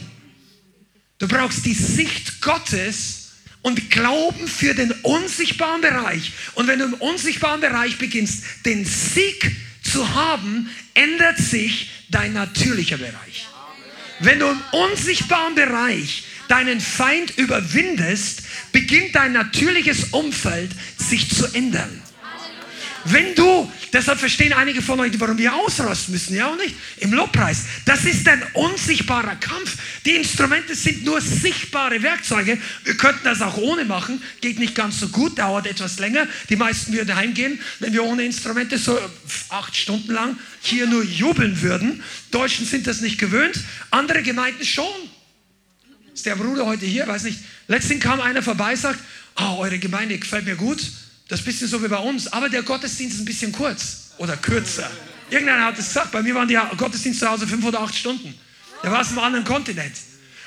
Du brauchst die Sicht Gottes und Glauben für den unsichtbaren Bereich. Und wenn du im unsichtbaren Bereich beginnst, den Sieg zu haben, ändert sich dein natürlicher Bereich. Wenn du im unsichtbaren Bereich deinen Feind überwindest, beginnt dein natürliches Umfeld sich zu ändern. Wenn du, deshalb verstehen einige von euch, warum wir ausrasten müssen, ja auch nicht? Im Lobpreis. Das ist ein unsichtbarer Kampf. Die Instrumente sind nur sichtbare Werkzeuge. Wir könnten das auch ohne machen. Geht nicht ganz so gut, dauert etwas länger. Die meisten würden heimgehen, wenn wir ohne Instrumente so acht Stunden lang hier nur jubeln würden. Deutschen sind das nicht gewöhnt, andere Gemeinden schon. Ist der Bruder heute hier? Weiß nicht. Letztens kam einer vorbei, sagt, oh, eure Gemeinde gefällt mir gut. Das ist ein bisschen so wie bei uns, aber der Gottesdienst ist ein bisschen kurz oder kürzer. Irgendeiner hat es gesagt, bei mir waren die Gottesdienste zu Hause fünf oder acht Stunden. Der war aus einem anderen Kontinent.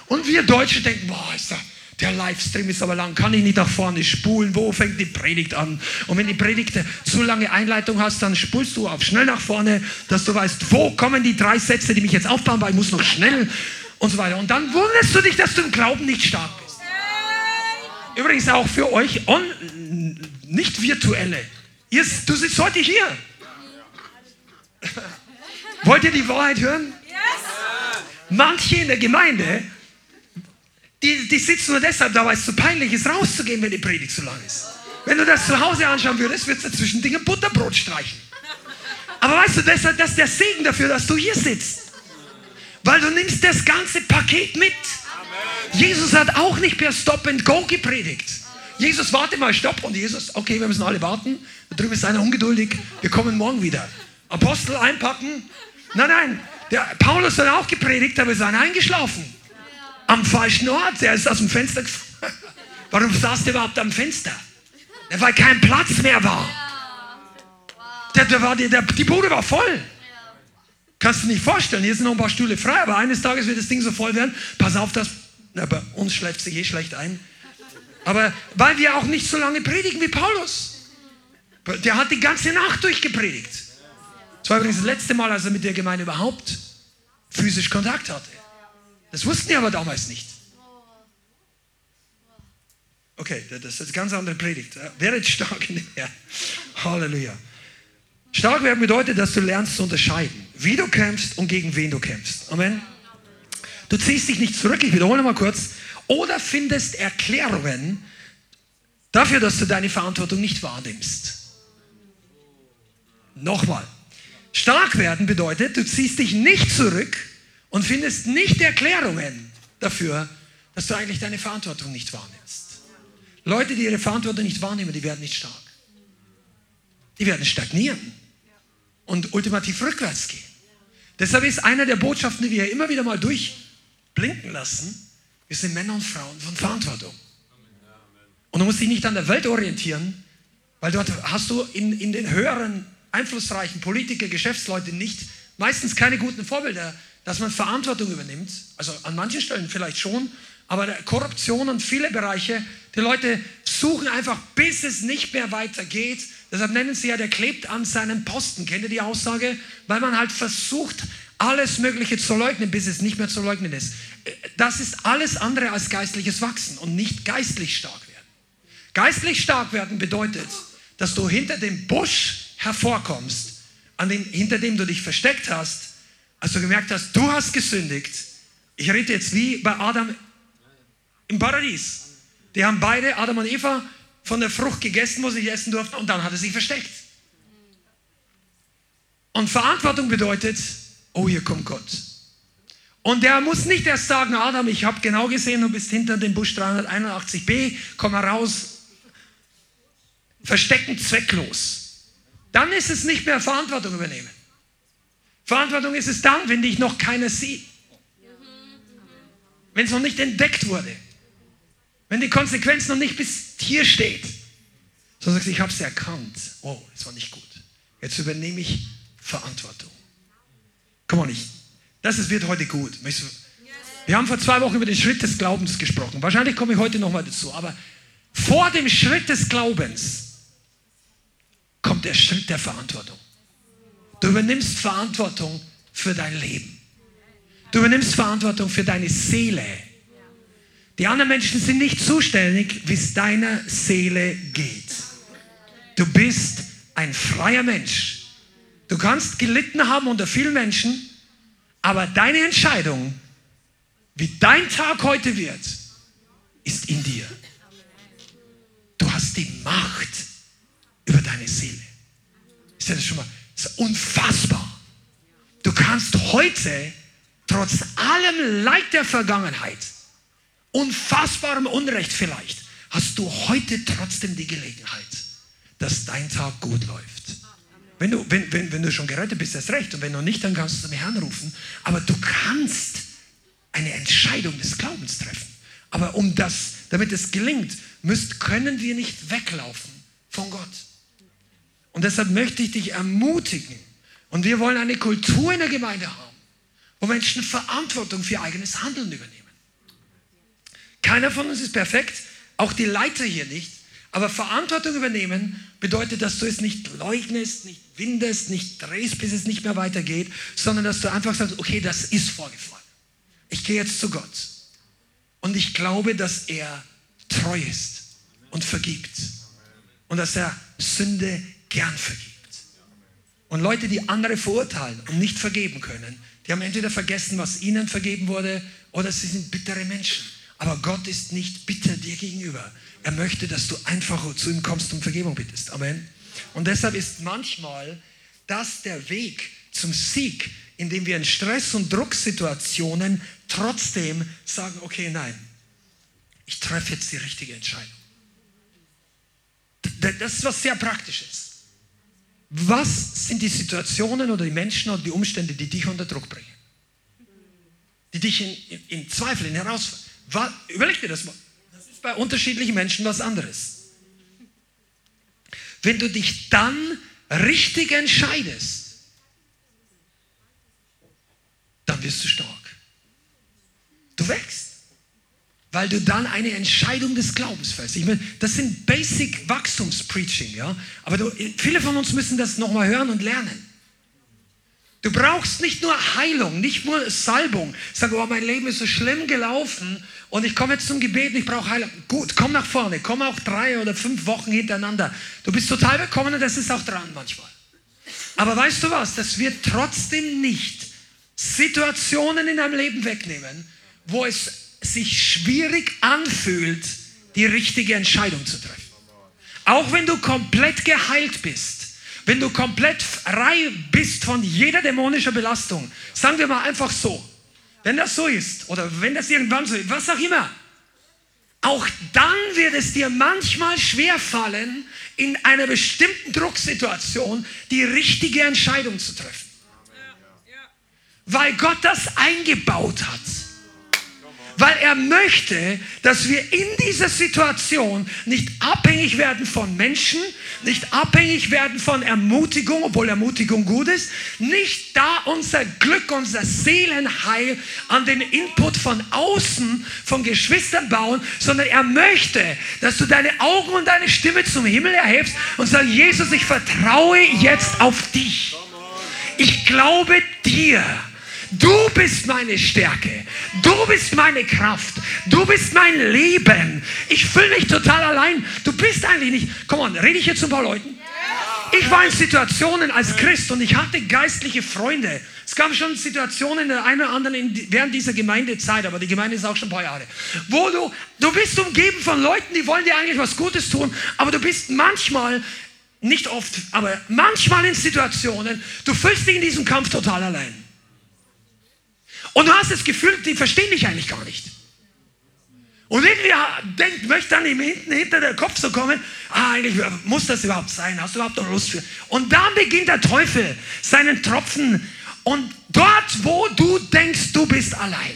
Und wir Deutsche denken, boah, ist da, der Livestream ist aber lang, kann ich nicht nach vorne spulen, wo fängt die Predigt an? Und wenn die Predigt zu lange Einleitung hast, dann spulst du auf schnell nach vorne, dass du weißt, wo kommen die drei Sätze, die mich jetzt aufbauen, weil ich muss noch schnell und so weiter. Und dann wunderst du dich, dass du im Glauben nicht stark bist. Übrigens auch für euch on, nicht virtuelle. Ihr, du sitzt heute hier. Wollt ihr die Wahrheit hören? Manche in der Gemeinde, die, die sitzen nur deshalb da, weil es zu peinlich ist, rauszugehen, wenn die Predigt zu lang ist. Wenn du das zu Hause anschauen würdest, würdest du dazwischen Dinge Butterbrot streichen. Aber weißt du, das, das ist der Segen dafür, dass du hier sitzt. Weil du nimmst das ganze Paket mit. Jesus hat auch nicht per Stop and Go gepredigt. Jesus, warte mal, stopp. Und Jesus, okay, wir müssen alle warten. Da drüben ist einer ungeduldig. Wir kommen morgen wieder. Apostel einpacken. Nein, nein. Der Paulus hat auch gepredigt, aber ist einer eingeschlafen. Am falschen Ort. Der ist aus dem Fenster gefallen. Warum saß der überhaupt am Fenster? Weil kein Platz mehr war. Der, der war der, die Bude war voll. Kannst du nicht vorstellen, hier sind noch ein paar Stühle frei, aber eines Tages wird das Ding so voll werden. Pass auf, dass, bei uns schläft sich eh schlecht ein. Aber weil wir auch nicht so lange predigen wie Paulus. Der hat die ganze Nacht durchgepredigt. Das war übrigens das letzte Mal, als er mit der Gemeinde überhaupt physisch Kontakt hatte. Das wussten die aber damals nicht. Okay, das ist eine ganz andere Predigt. Werdet stark in dem Herrn. Halleluja. Stark werden bedeutet, dass du lernst zu unterscheiden, wie du kämpfst und gegen wen du kämpfst. Amen. Du ziehst dich nicht zurück, ich wiederhole mal kurz, oder findest Erklärungen dafür, dass du deine Verantwortung nicht wahrnimmst. Nochmal. Stark werden bedeutet, du ziehst dich nicht zurück und findest nicht Erklärungen dafür, dass du eigentlich deine Verantwortung nicht wahrnimmst. Leute, die ihre Verantwortung nicht wahrnehmen, die werden nicht stark. Die werden stagnieren und ultimativ rückwärts gehen. Deshalb ist einer der Botschaften, die wir immer wieder mal durchblinken lassen, wir sind Männer und Frauen von Verantwortung. Und du musst dich nicht an der Welt orientieren, weil dort hast du in, in den höheren, einflussreichen Politiker, Geschäftsleute nicht, meistens keine guten Vorbilder, dass man Verantwortung übernimmt. Also an manchen Stellen vielleicht schon, aber Korruption und viele Bereiche, die Leute suchen einfach, bis es nicht mehr weitergeht. Deshalb nennen sie ja, der klebt an seinem Posten. Kennt ihr die Aussage? Weil man halt versucht, alles Mögliche zu leugnen, bis es nicht mehr zu leugnen ist. Das ist alles andere als geistliches Wachsen und nicht geistlich stark werden. Geistlich stark werden bedeutet, dass du hinter dem Busch hervorkommst, an dem, hinter dem du dich versteckt hast, als du gemerkt hast, du hast gesündigt. Ich rede jetzt wie bei Adam im Paradies. Die haben beide, Adam und Eva, von der Frucht gegessen, wo sie nicht essen durften, und dann hat er sich versteckt. Und Verantwortung bedeutet, oh, hier kommt Gott. Und der muss nicht erst sagen, Adam, ich habe genau gesehen, du bist hinter dem Busch 381b, komm mal raus. Verstecken zwecklos. Dann ist es nicht mehr Verantwortung übernehmen. Verantwortung ist es dann, wenn dich noch keiner sieht. Wenn es noch nicht entdeckt wurde. Wenn die Konsequenz noch nicht bis hier steht. So sagst du, ich habe es erkannt. Oh, das war nicht gut. Jetzt übernehme ich Verantwortung. Komm on, ich. Das ist, wird heute gut. Wir haben vor zwei Wochen über den Schritt des Glaubens gesprochen. Wahrscheinlich komme ich heute nochmal dazu. Aber vor dem Schritt des Glaubens kommt der Schritt der Verantwortung. Du übernimmst Verantwortung für dein Leben. Du übernimmst Verantwortung für deine Seele. Die anderen Menschen sind nicht zuständig, wie es deiner Seele geht. Du bist ein freier Mensch. Du kannst gelitten haben unter vielen Menschen, aber deine Entscheidung, wie dein Tag heute wird, ist in dir. Du hast die Macht über deine Seele. Ist das schon mal das ist unfassbar? Du kannst heute, trotz allem Leid der Vergangenheit, unfassbarem Unrecht vielleicht, hast du heute trotzdem die Gelegenheit, dass dein Tag gut läuft. Wenn du, wenn, wenn, wenn du schon gerettet bist, hast recht. Und wenn noch nicht, dann kannst du zum Herrn rufen. Aber du kannst eine Entscheidung des Glaubens treffen. Aber um das, damit es gelingt, müsst, können wir nicht weglaufen von Gott. Und deshalb möchte ich dich ermutigen. Und wir wollen eine Kultur in der Gemeinde haben, wo Menschen Verantwortung für ihr eigenes Handeln übernehmen. Keiner von uns ist perfekt, auch die Leiter hier nicht. Aber Verantwortung übernehmen bedeutet, dass du es nicht leugnest, nicht windest, nicht drehst, bis es nicht mehr weitergeht, sondern dass du einfach sagst, okay, das ist vorgefallen. Ich gehe jetzt zu Gott. Und ich glaube, dass er treu ist und vergibt. Und dass er Sünde gern vergibt. Und Leute, die andere verurteilen und nicht vergeben können, die haben entweder vergessen, was ihnen vergeben wurde, oder sie sind bittere Menschen. Aber Gott ist nicht bitter dir gegenüber. Er möchte, dass du einfach zu ihm kommst und Vergebung bittest. Amen. Und deshalb ist manchmal das der Weg zum Sieg, indem wir in Stress- und Drucksituationen trotzdem sagen, okay, nein, ich treffe jetzt die richtige Entscheidung. Das ist was sehr Praktisches. Was sind die Situationen oder die Menschen oder die Umstände, die dich unter Druck bringen? Die dich in, in, in Zweifel, in Herausforderungen. Überleg dir das mal. Bei unterschiedlichen Menschen was anderes. Wenn du dich dann richtig entscheidest, dann wirst du stark. Du wächst. Weil du dann eine Entscheidung des Glaubens fällst. Ich meine, das sind Basic Wachstumspreaching, ja. Aber du, viele von uns müssen das nochmal hören und lernen. Du brauchst nicht nur Heilung, nicht nur Salbung. Sag, oh, mein Leben ist so schlimm gelaufen und ich komme jetzt zum Gebet und ich brauche Heilung. Gut, komm nach vorne, komm auch drei oder fünf Wochen hintereinander. Du bist total bekommen und das ist auch dran manchmal. Aber weißt du was, das wird trotzdem nicht Situationen in deinem Leben wegnehmen, wo es sich schwierig anfühlt, die richtige Entscheidung zu treffen. Auch wenn du komplett geheilt bist, wenn du komplett frei bist von jeder dämonischen Belastung, sagen wir mal einfach so, wenn das so ist oder wenn das irgendwann so ist, was auch immer, auch dann wird es dir manchmal schwer fallen, in einer bestimmten Drucksituation die richtige Entscheidung zu treffen. Weil Gott das eingebaut hat weil er möchte, dass wir in dieser Situation nicht abhängig werden von Menschen, nicht abhängig werden von Ermutigung, obwohl Ermutigung gut ist, nicht da unser Glück, unser Seelenheil an den Input von außen, von Geschwistern bauen, sondern er möchte, dass du deine Augen und deine Stimme zum Himmel erhebst und sagst, Jesus, ich vertraue jetzt auf dich. Ich glaube dir. Du bist meine Stärke. Du bist meine Kraft. Du bist mein Leben. Ich fühle mich total allein. Du bist eigentlich nicht. Komm on, rede ich jetzt zu ein paar Leuten? Ich war in Situationen als Christ und ich hatte geistliche Freunde. Es gab schon Situationen, der eine oder anderen während dieser Gemeindezeit, aber die Gemeinde ist auch schon ein paar Jahre, wo du, du bist umgeben von Leuten, die wollen dir eigentlich was Gutes tun, aber du bist manchmal, nicht oft, aber manchmal in Situationen, du fühlst dich in diesem Kampf total allein. Und du hast das Gefühl, die verstehen dich eigentlich gar nicht. Und irgendwie denkt, möchte dann hinten hinter der Kopf so kommen, ah, eigentlich muss das überhaupt sein, hast du überhaupt noch Lust für? Und dann beginnt der Teufel seinen Tropfen und dort, wo du denkst, du bist allein.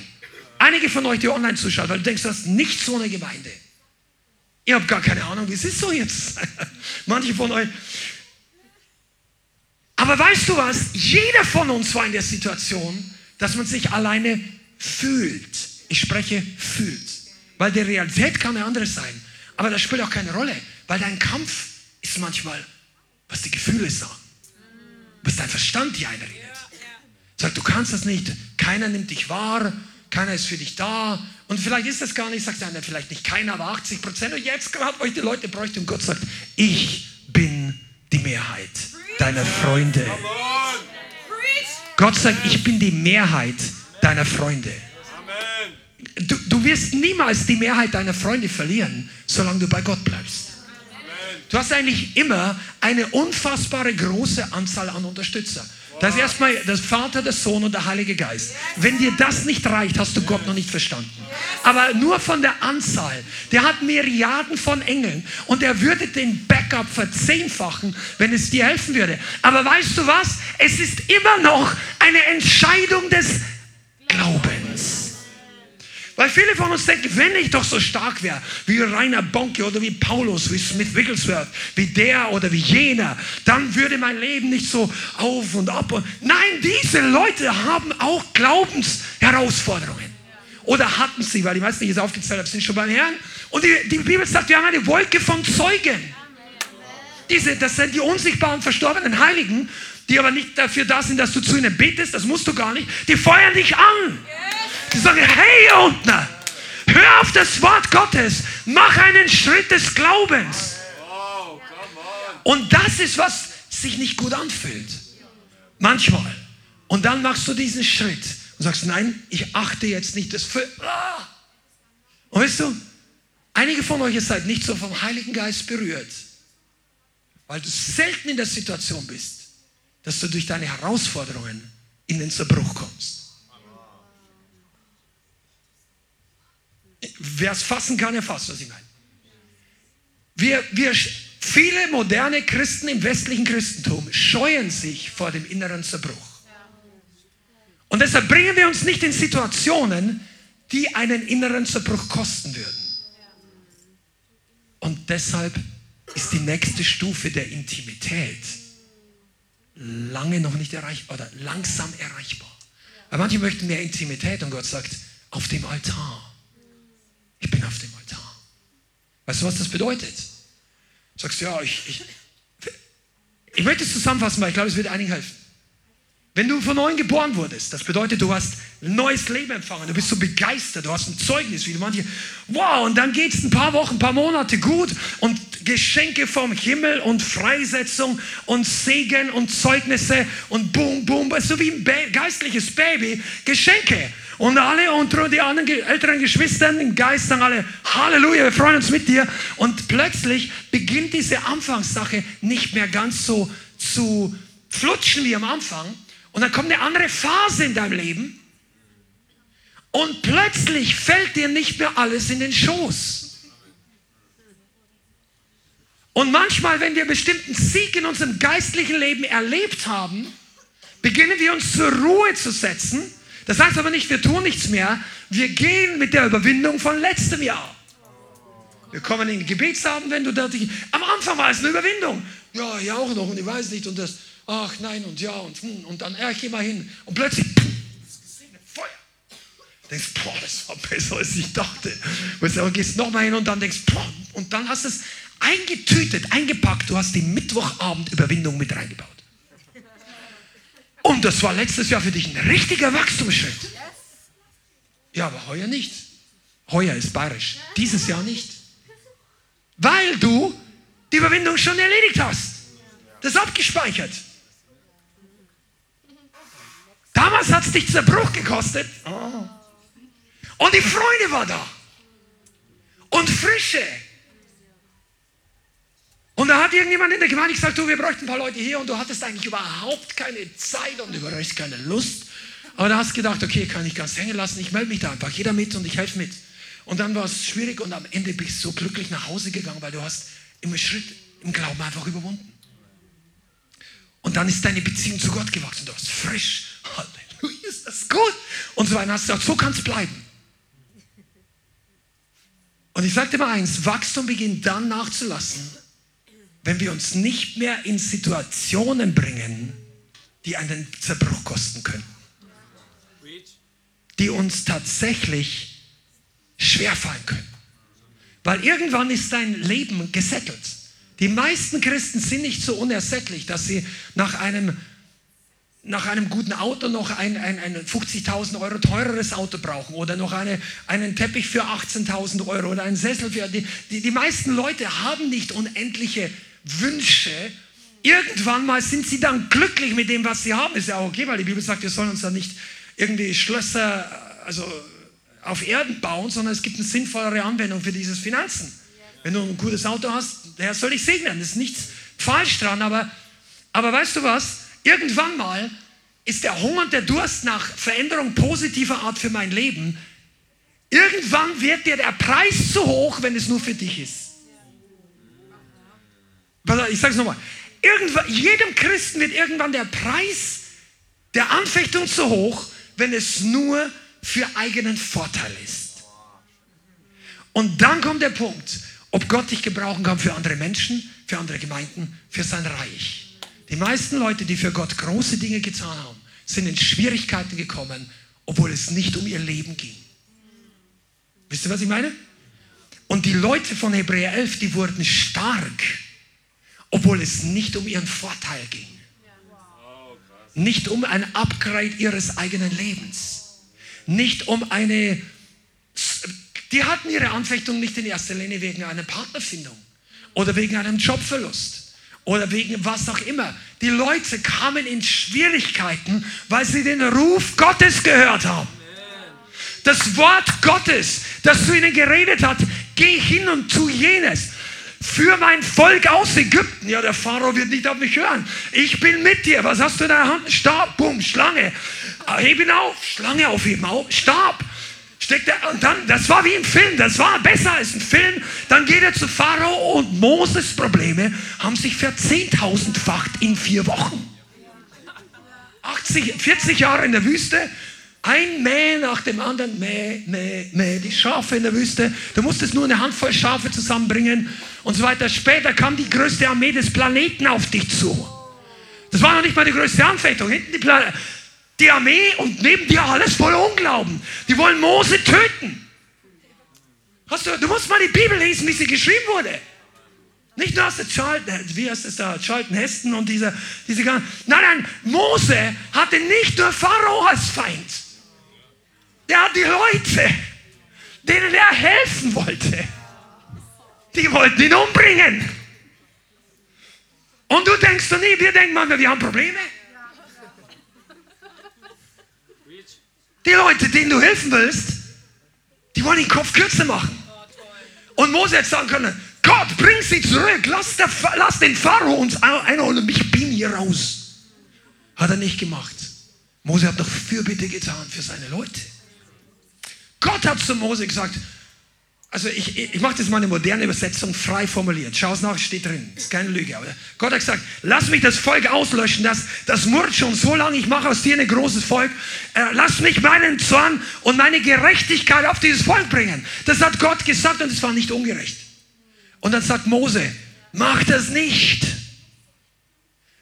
Einige von euch, die online zuschauen, weil du denkst, du hast nicht so eine Gemeinde. Ihr habt gar keine Ahnung, wie es ist so jetzt. Manche von euch. Aber weißt du was? Jeder von uns war in der Situation, dass man sich alleine fühlt. Ich spreche fühlt. Weil die Realität kann eine andere sein. Aber das spielt auch keine Rolle, weil dein Kampf ist manchmal, was die Gefühle sagen. Was dein Verstand dir einredet. Sagt, du kannst das nicht, keiner nimmt dich wahr, keiner ist für dich da. Und vielleicht ist das gar nicht, sagt einer, vielleicht nicht keiner, aber 80 Prozent. Und jetzt gerade, wo ich die Leute bräuchte und Gott sagt, ich bin die Mehrheit deiner Freunde. Gott sagt, ich bin die Mehrheit deiner Freunde. Du, du wirst niemals die Mehrheit deiner Freunde verlieren, solange du bei Gott bleibst. Du hast eigentlich immer eine unfassbare große Anzahl an Unterstützer. Das ist erstmal der Vater, der Sohn und der Heilige Geist. Wenn dir das nicht reicht, hast du Gott noch nicht verstanden. Aber nur von der Anzahl. Der hat Milliarden von Engeln und er würde den Backup verzehnfachen, wenn es dir helfen würde. Aber weißt du was? Es ist immer noch eine Entscheidung des Glaubens. Weil viele von uns denken, wenn ich doch so stark wäre, wie Rainer Bonke oder wie Paulus, wie Smith Wigglesworth, wie der oder wie jener, dann würde mein Leben nicht so auf und ab. Nein, diese Leute haben auch Glaubensherausforderungen. Oder hatten sie, weil die meisten, die ich jetzt aufgezählt habe, sind schon beim Herrn. Und die, die Bibel sagt, wir haben eine Wolke von Zeugen. Diese, das sind die unsichtbaren, verstorbenen Heiligen, die aber nicht dafür da sind, dass du zu ihnen betest, das musst du gar nicht. Die feuern dich an. Die sagen, hey ihr unten, hör auf das Wort Gottes, mach einen Schritt des Glaubens. Und das ist, was sich nicht gut anfühlt. Manchmal. Und dann machst du diesen Schritt und sagst, nein, ich achte jetzt nicht das für. Ah! Und weißt du, einige von euch seid nicht so vom Heiligen Geist berührt, weil du selten in der Situation bist, dass du durch deine Herausforderungen in den Zerbruch kommst. Wer es fassen kann, er fasst, was ich meine. Wir, wir, viele moderne Christen im westlichen Christentum scheuen sich vor dem inneren Zerbruch. Und deshalb bringen wir uns nicht in Situationen, die einen inneren Zerbruch kosten würden. Und deshalb ist die nächste Stufe der Intimität lange noch nicht erreichbar oder langsam erreichbar. Aber manche möchten mehr Intimität und Gott sagt, auf dem Altar. Ich bin auf dem Altar. Weißt du, was das bedeutet? Du sagst, ja, ich, ich, ich möchte es zusammenfassen, weil ich glaube, es wird einigen helfen. Wenn du von neuem geboren wurdest, das bedeutet, du hast ein neues Leben empfangen, du bist so begeistert, du hast ein Zeugnis, wie manche, wow, und dann geht es ein paar Wochen, ein paar Monate gut und Geschenke vom Himmel und Freisetzung und Segen und Zeugnisse und boom, boom, so wie ein geistliches Baby, Geschenke. Und alle und die anderen älteren Geschwister im Geist sagen alle, Halleluja, wir freuen uns mit dir. Und plötzlich beginnt diese Anfangssache nicht mehr ganz so zu flutschen wie am Anfang. Und dann kommt eine andere Phase in deinem Leben. Und plötzlich fällt dir nicht mehr alles in den Schoß. Und manchmal, wenn wir bestimmten Sieg in unserem geistlichen Leben erlebt haben, beginnen wir uns zur Ruhe zu setzen. Das heißt aber nicht, wir tun nichts mehr. Wir gehen mit der Überwindung von letztem Jahr. Wir kommen in den Gebetsabend, wenn du da. Am Anfang war es eine Überwindung. Ja, ich auch noch und ich weiß nicht und das. Ach nein und ja und hm, und dann, ja, ich geh mal hin. Und plötzlich, pum, Feuer. Du denkst, boah, das war besser als ich dachte. Und gehst nochmal hin und dann denkst, boah, und dann hast du es eingetütet, eingepackt. Du hast die Mittwochabend-Überwindung mit reingebaut. Und das war letztes Jahr für dich ein richtiger Wachstumsschritt. Ja, aber heuer nicht. Heuer ist bayerisch. Dieses Jahr nicht. Weil du die Überwindung schon erledigt hast. Das ist abgespeichert. Damals hat es dich Zerbruch gekostet. Und die Freude war da. Und Frische. Und da hat irgendjemand in der Gemeinde gesagt, du, wir bräuchten ein paar Leute hier und du hattest eigentlich überhaupt keine Zeit und überhaupt keine Lust. Aber da hast du gedacht, okay, kann ich ganz hängen lassen, ich melde mich da einfach, jeder mit und ich helfe mit. Und dann war es schwierig und am Ende bist du so glücklich nach Hause gegangen, weil du hast im Schritt im Glauben einfach überwunden. Und dann ist deine Beziehung zu Gott gewachsen. Du hast frisch, ist das gut. Und so weiter. Hast du gesagt, so kann es bleiben. Und ich sagte mal eins, Wachstum beginnt dann nachzulassen, wenn wir uns nicht mehr in Situationen bringen, die einen Zerbruch kosten können. Die uns tatsächlich schwerfallen können. Weil irgendwann ist dein Leben gesettelt. Die meisten Christen sind nicht so unersättlich, dass sie nach einem, nach einem guten Auto noch ein, ein, ein 50.000 Euro teureres Auto brauchen oder noch eine, einen Teppich für 18.000 Euro oder einen Sessel für... Die, die, die meisten Leute haben nicht unendliche Wünsche, irgendwann mal sind sie dann glücklich mit dem, was sie haben. Ist ja auch okay, weil die Bibel sagt, wir sollen uns dann nicht irgendwie Schlösser also auf Erden bauen, sondern es gibt eine sinnvollere Anwendung für dieses Finanzen. Wenn du ein gutes Auto hast, der Herr soll dich segnen. Das ist nichts falsch dran, aber, aber weißt du was? Irgendwann mal ist der Hunger und der Durst nach Veränderung positiver Art für mein Leben. Irgendwann wird dir der Preis zu hoch, wenn es nur für dich ist. Ich sage es nochmal. Jedem Christen wird irgendwann der Preis der Anfechtung zu hoch, wenn es nur für eigenen Vorteil ist. Und dann kommt der Punkt, ob Gott dich gebrauchen kann für andere Menschen, für andere Gemeinden, für sein Reich. Die meisten Leute, die für Gott große Dinge getan haben, sind in Schwierigkeiten gekommen, obwohl es nicht um ihr Leben ging. Wisst ihr, was ich meine? Und die Leute von Hebräer 11, die wurden stark obwohl es nicht um ihren Vorteil ging. Nicht um ein Upgrade ihres eigenen Lebens. Nicht um eine... Die hatten ihre Anfechtung nicht in erster Linie wegen einer Partnerfindung oder wegen einem Jobverlust oder wegen was auch immer. Die Leute kamen in Schwierigkeiten, weil sie den Ruf Gottes gehört haben. Das Wort Gottes, das zu ihnen geredet hat, geh hin und tu jenes für mein Volk aus Ägypten. Ja, der Pharao wird nicht auf mich hören. Ich bin mit dir. Was hast du in der Hand? Stab, bumm, Schlange. Heb ihn auf. Schlange aufheben, auf. Stab. Steckt er, und dann, das war wie ein Film, das war besser als ein Film. Dann geht er zu Pharao und Moses Probleme haben sich verzehntausendfacht in vier Wochen. 80, 40 Jahre in der Wüste, ein Mäh nach dem anderen, Mäh, Mäh, Mäh, die Schafe in der Wüste. Du musstest nur eine Handvoll Schafe zusammenbringen und so weiter. Später kam die größte Armee des Planeten auf dich zu. Das war noch nicht mal die größte Anfechtung. Hinten die, Plan die Armee und neben dir alles voll Unglauben. Die wollen Mose töten. Hast du, du musst mal die Bibel lesen, wie sie geschrieben wurde. Nicht nur aus der Charlton, wie heißt es da, Charlton Heston und diese, diese ganzen. Nein, nein, Mose hatte nicht nur Pharao als Feind. Der hat die Leute, denen er helfen wollte. Die wollten ihn umbringen. Und du denkst doch nie, wir denken manchmal, wir haben Probleme. Die Leute, denen du helfen willst, die wollen den Kopf kürzer machen. Und Mose hätte sagen können, Gott, bring sie zurück, lass, der, lass den Pharao uns einholen und mich beamen hier raus. Hat er nicht gemacht. Mose hat doch Fürbitte getan für seine Leute. Gott hat zu Mose gesagt, also ich, ich mache das mal eine moderne Übersetzung, frei formuliert. Schau es nach, steht drin. Ist keine Lüge. Aber Gott hat gesagt, lass mich das Volk auslöschen. Das, das murrt schon so lange. Ich mache aus dir ein großes Volk. Äh, lass mich meinen Zorn und meine Gerechtigkeit auf dieses Volk bringen. Das hat Gott gesagt und es war nicht ungerecht. Und dann sagt Mose, mach das nicht.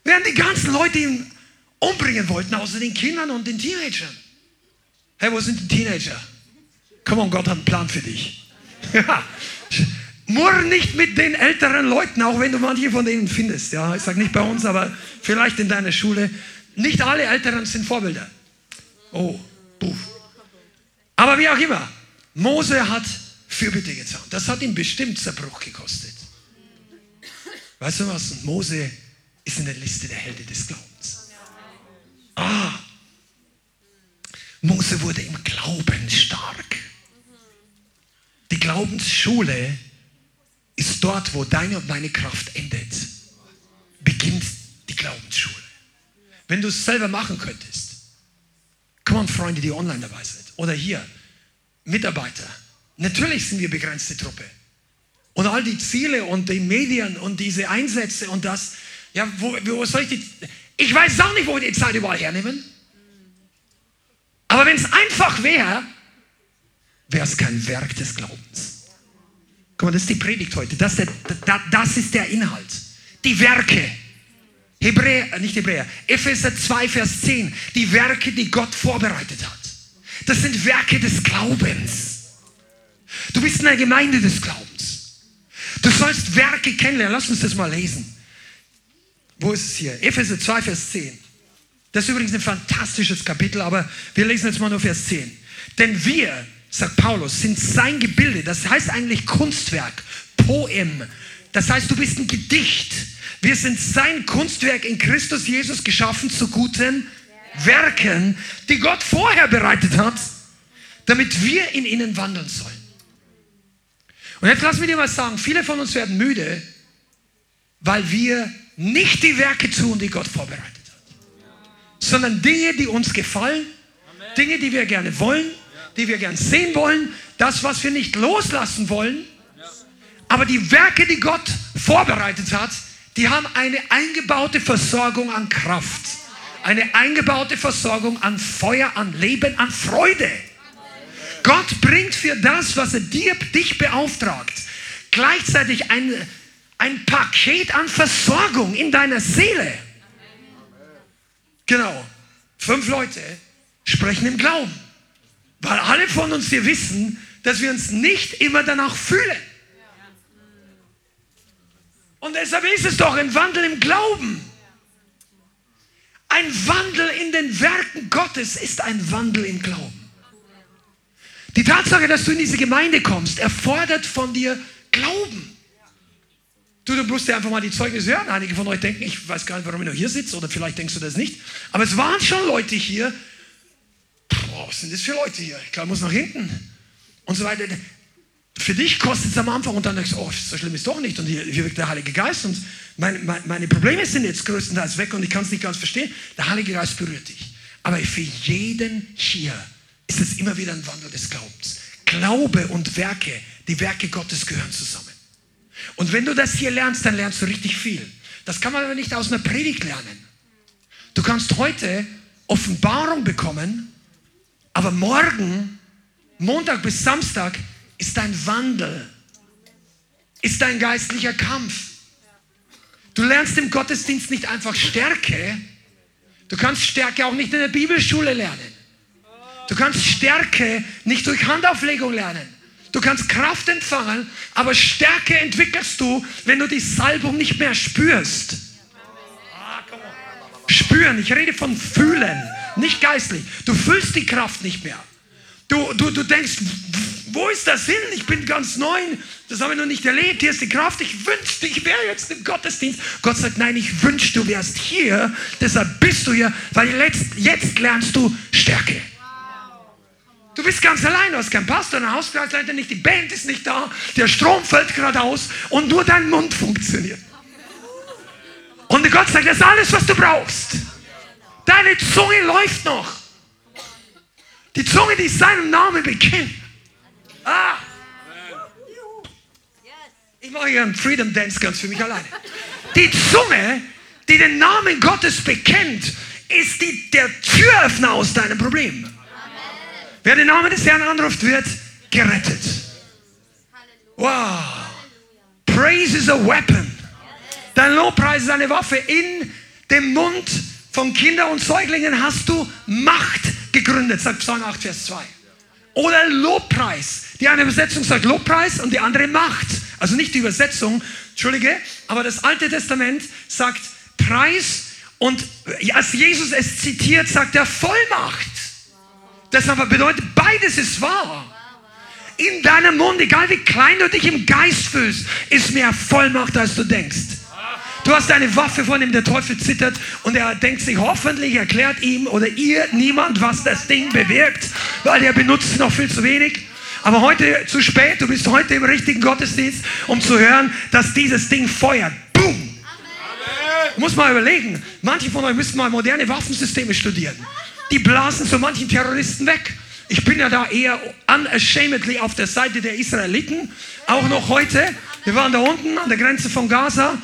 Während die ganzen Leute ihn umbringen wollten, außer den Kindern und den Teenagern. Hey, wo sind die Teenager? Komm on, Gott hat einen Plan für dich. Ja. Murr nicht mit den älteren Leuten, auch wenn du manche von denen findest. Ja, ich sage nicht bei uns, aber vielleicht in deiner Schule. Nicht alle Älteren sind Vorbilder. Oh, puh. Aber wie auch immer, Mose hat Fürbitte getan. Das hat ihm bestimmt Zerbruch gekostet. Weißt du was? Mose ist in der Liste der Helden des Glaubens. Ah, Mose wurde im Glauben stark. Glaubensschule ist dort, wo deine und meine Kraft endet. Beginnt die Glaubensschule. Wenn du es selber machen könntest, komm on, Freunde, die online dabei sind, oder hier, Mitarbeiter. Natürlich sind wir begrenzte Truppe. Und all die Ziele und die Medien und diese Einsätze und das, ja, wo, wo soll ich die, ich weiß auch nicht, wo wir die Zeit überall hernehmen. Aber wenn es einfach wäre, wäre es kein Werk des Glaubens. Guck mal, das ist die Predigt heute. Das, der, das ist der Inhalt. Die Werke. Hebräer, äh, nicht Hebräer, Epheser 2, Vers 10. Die Werke, die Gott vorbereitet hat. Das sind Werke des Glaubens. Du bist in der Gemeinde des Glaubens. Du sollst Werke kennenlernen. Lass uns das mal lesen. Wo ist es hier? Epheser 2, Vers 10. Das ist übrigens ein fantastisches Kapitel, aber wir lesen jetzt mal nur Vers 10. Denn wir, sagt Paulus, sind sein Gebilde. Das heißt eigentlich Kunstwerk, Poem. Das heißt, du bist ein Gedicht. Wir sind sein Kunstwerk in Christus Jesus geschaffen zu guten Werken, die Gott vorher bereitet hat, damit wir in ihnen wandeln sollen. Und jetzt lass mich dir was sagen. Viele von uns werden müde, weil wir nicht die Werke tun, die Gott vorbereitet hat, sondern Dinge, die uns gefallen, Dinge, die wir gerne wollen, die wir gern sehen wollen, das, was wir nicht loslassen wollen. Aber die Werke, die Gott vorbereitet hat, die haben eine eingebaute Versorgung an Kraft, eine eingebaute Versorgung an Feuer, an Leben, an Freude. Gott bringt für das, was er dir, dich beauftragt, gleichzeitig ein, ein Paket an Versorgung in deiner Seele. Genau. Fünf Leute sprechen im Glauben. Weil alle von uns hier wissen, dass wir uns nicht immer danach fühlen. Und deshalb ist es doch ein Wandel im Glauben. Ein Wandel in den Werken Gottes ist ein Wandel im Glauben. Die Tatsache, dass du in diese Gemeinde kommst, erfordert von dir Glauben. Du, du musst dir einfach mal die Zeugnisse hören. Einige von euch denken, ich weiß gar nicht, warum ich noch hier sitze, oder vielleicht denkst du das nicht. Aber es waren schon Leute hier, was sind das für Leute hier? Ich glaube, muss nach hinten. Und so weiter. Für dich kostet es am Anfang und dann denkst du, oh, so schlimm ist doch nicht. Und hier, hier wirkt der Heilige Geist und meine, meine, meine Probleme sind jetzt größtenteils weg und ich kann es nicht ganz verstehen. Der Heilige Geist berührt dich. Aber für jeden hier ist es immer wieder ein Wandel des Glaubens. Glaube und Werke, die Werke Gottes gehören zusammen. Und wenn du das hier lernst, dann lernst du richtig viel. Das kann man aber nicht aus einer Predigt lernen. Du kannst heute Offenbarung bekommen aber morgen, Montag bis Samstag, ist dein Wandel, ist dein geistlicher Kampf. Du lernst im Gottesdienst nicht einfach Stärke, du kannst Stärke auch nicht in der Bibelschule lernen. Du kannst Stärke nicht durch Handauflegung lernen. Du kannst Kraft empfangen, aber Stärke entwickelst du, wenn du die Salbung nicht mehr spürst. Spüren, ich rede von fühlen, nicht geistlich. Du fühlst die Kraft nicht mehr. Du, du, du denkst, wo ist der Sinn? Ich bin ganz neu, das habe ich noch nicht erlebt. Hier ist die Kraft. Ich wünschte, ich wäre jetzt im Gottesdienst. Gott sagt, nein, ich wünschte, du wärst hier. Deshalb bist du hier, weil jetzt, jetzt lernst du Stärke. Du bist ganz allein, du hast keinen Pastor, eine Hauskreisleiter nicht, die Band ist nicht da, der Strom fällt gerade aus und nur dein Mund funktioniert. Und Gott sagt, das ist alles, was du brauchst. Deine Zunge läuft noch. Die Zunge, die seinem Namen bekennt. Ah. Ich mache hier einen Freedom Dance ganz für mich alleine. Die Zunge, die den Namen Gottes bekennt, ist die, der Türöffner aus deinem Problem. Wer den Namen des Herrn anruft, wird gerettet. Wow. Praise is a weapon. Dein Lobpreis ist eine Waffe. In dem Mund von Kindern und Säuglingen hast du Macht gegründet, sagt Psalm 8, Vers 2. Oder Lobpreis. Die eine Übersetzung sagt Lobpreis und die andere Macht. Also nicht die Übersetzung, Entschuldige, aber das Alte Testament sagt Preis und als Jesus es zitiert, sagt er Vollmacht. Das aber bedeutet, beides ist wahr. In deinem Mund, egal wie klein du dich im Geist fühlst, ist mehr Vollmacht, als du denkst. Du hast eine Waffe, von dem der Teufel zittert und er denkt sich, hoffentlich erklärt ihm oder ihr niemand, was das Ding bewirkt, weil er benutzt noch viel zu wenig. Aber heute zu spät, du bist heute im richtigen Gottesdienst, um zu hören, dass dieses Ding feuert. Boom! Muss mal überlegen, manche von euch müssten mal moderne Waffensysteme studieren. Die blasen so manchen Terroristen weg. Ich bin ja da eher unashamedly auf der Seite der Israeliten, auch noch heute. Wir waren da unten an der Grenze von Gaza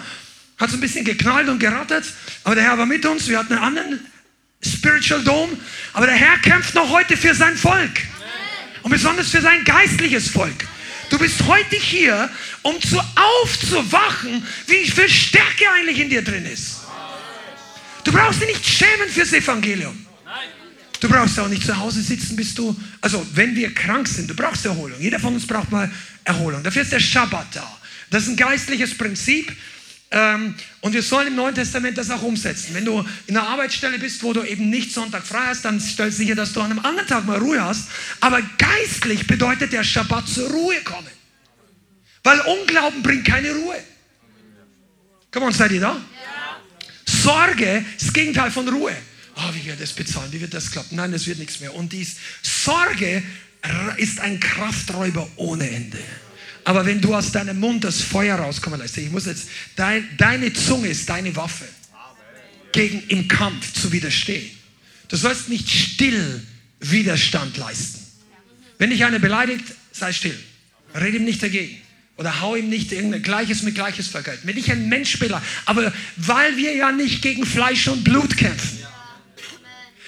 hat so ein bisschen geknallt und gerattert, aber der Herr war mit uns. Wir hatten einen anderen Spiritual Dome, aber der Herr kämpft noch heute für sein Volk und besonders für sein geistliches Volk. Du bist heute hier, um zu aufzuwachen, wie viel Stärke eigentlich in dir drin ist. Du brauchst dich nicht schämen fürs Evangelium. Du brauchst auch nicht zu Hause sitzen, bis du, also wenn wir krank sind, du brauchst Erholung. Jeder von uns braucht mal Erholung. Dafür ist der Schabbat da. Das ist ein geistliches Prinzip. Ähm, und wir sollen im Neuen Testament das auch umsetzen. Wenn du in einer Arbeitsstelle bist, wo du eben nicht Sonntag frei hast, dann stell sicher, dass du an einem anderen Tag mal Ruhe hast. Aber geistlich bedeutet der Schabbat zur Ruhe kommen. Weil Unglauben bringt keine Ruhe. Komm on, seid ihr da? Ja. Sorge ist das Gegenteil von Ruhe. Oh, wie wird das bezahlen? Wie wird das klappen? Nein, das wird nichts mehr. Und dies Sorge ist ein Krafträuber ohne Ende. Aber wenn du aus deinem Mund das Feuer rauskommen lässt, ich muss jetzt, dein, deine Zunge ist deine Waffe, gegen im Kampf zu widerstehen. Du sollst nicht still Widerstand leisten. Wenn dich einer beleidigt, sei still. Red ihm nicht dagegen. Oder hau ihm nicht irgendein Gleiches mit Gleiches vergelt. Wenn dich ein Mensch beleidigt, aber weil wir ja nicht gegen Fleisch und Blut kämpfen,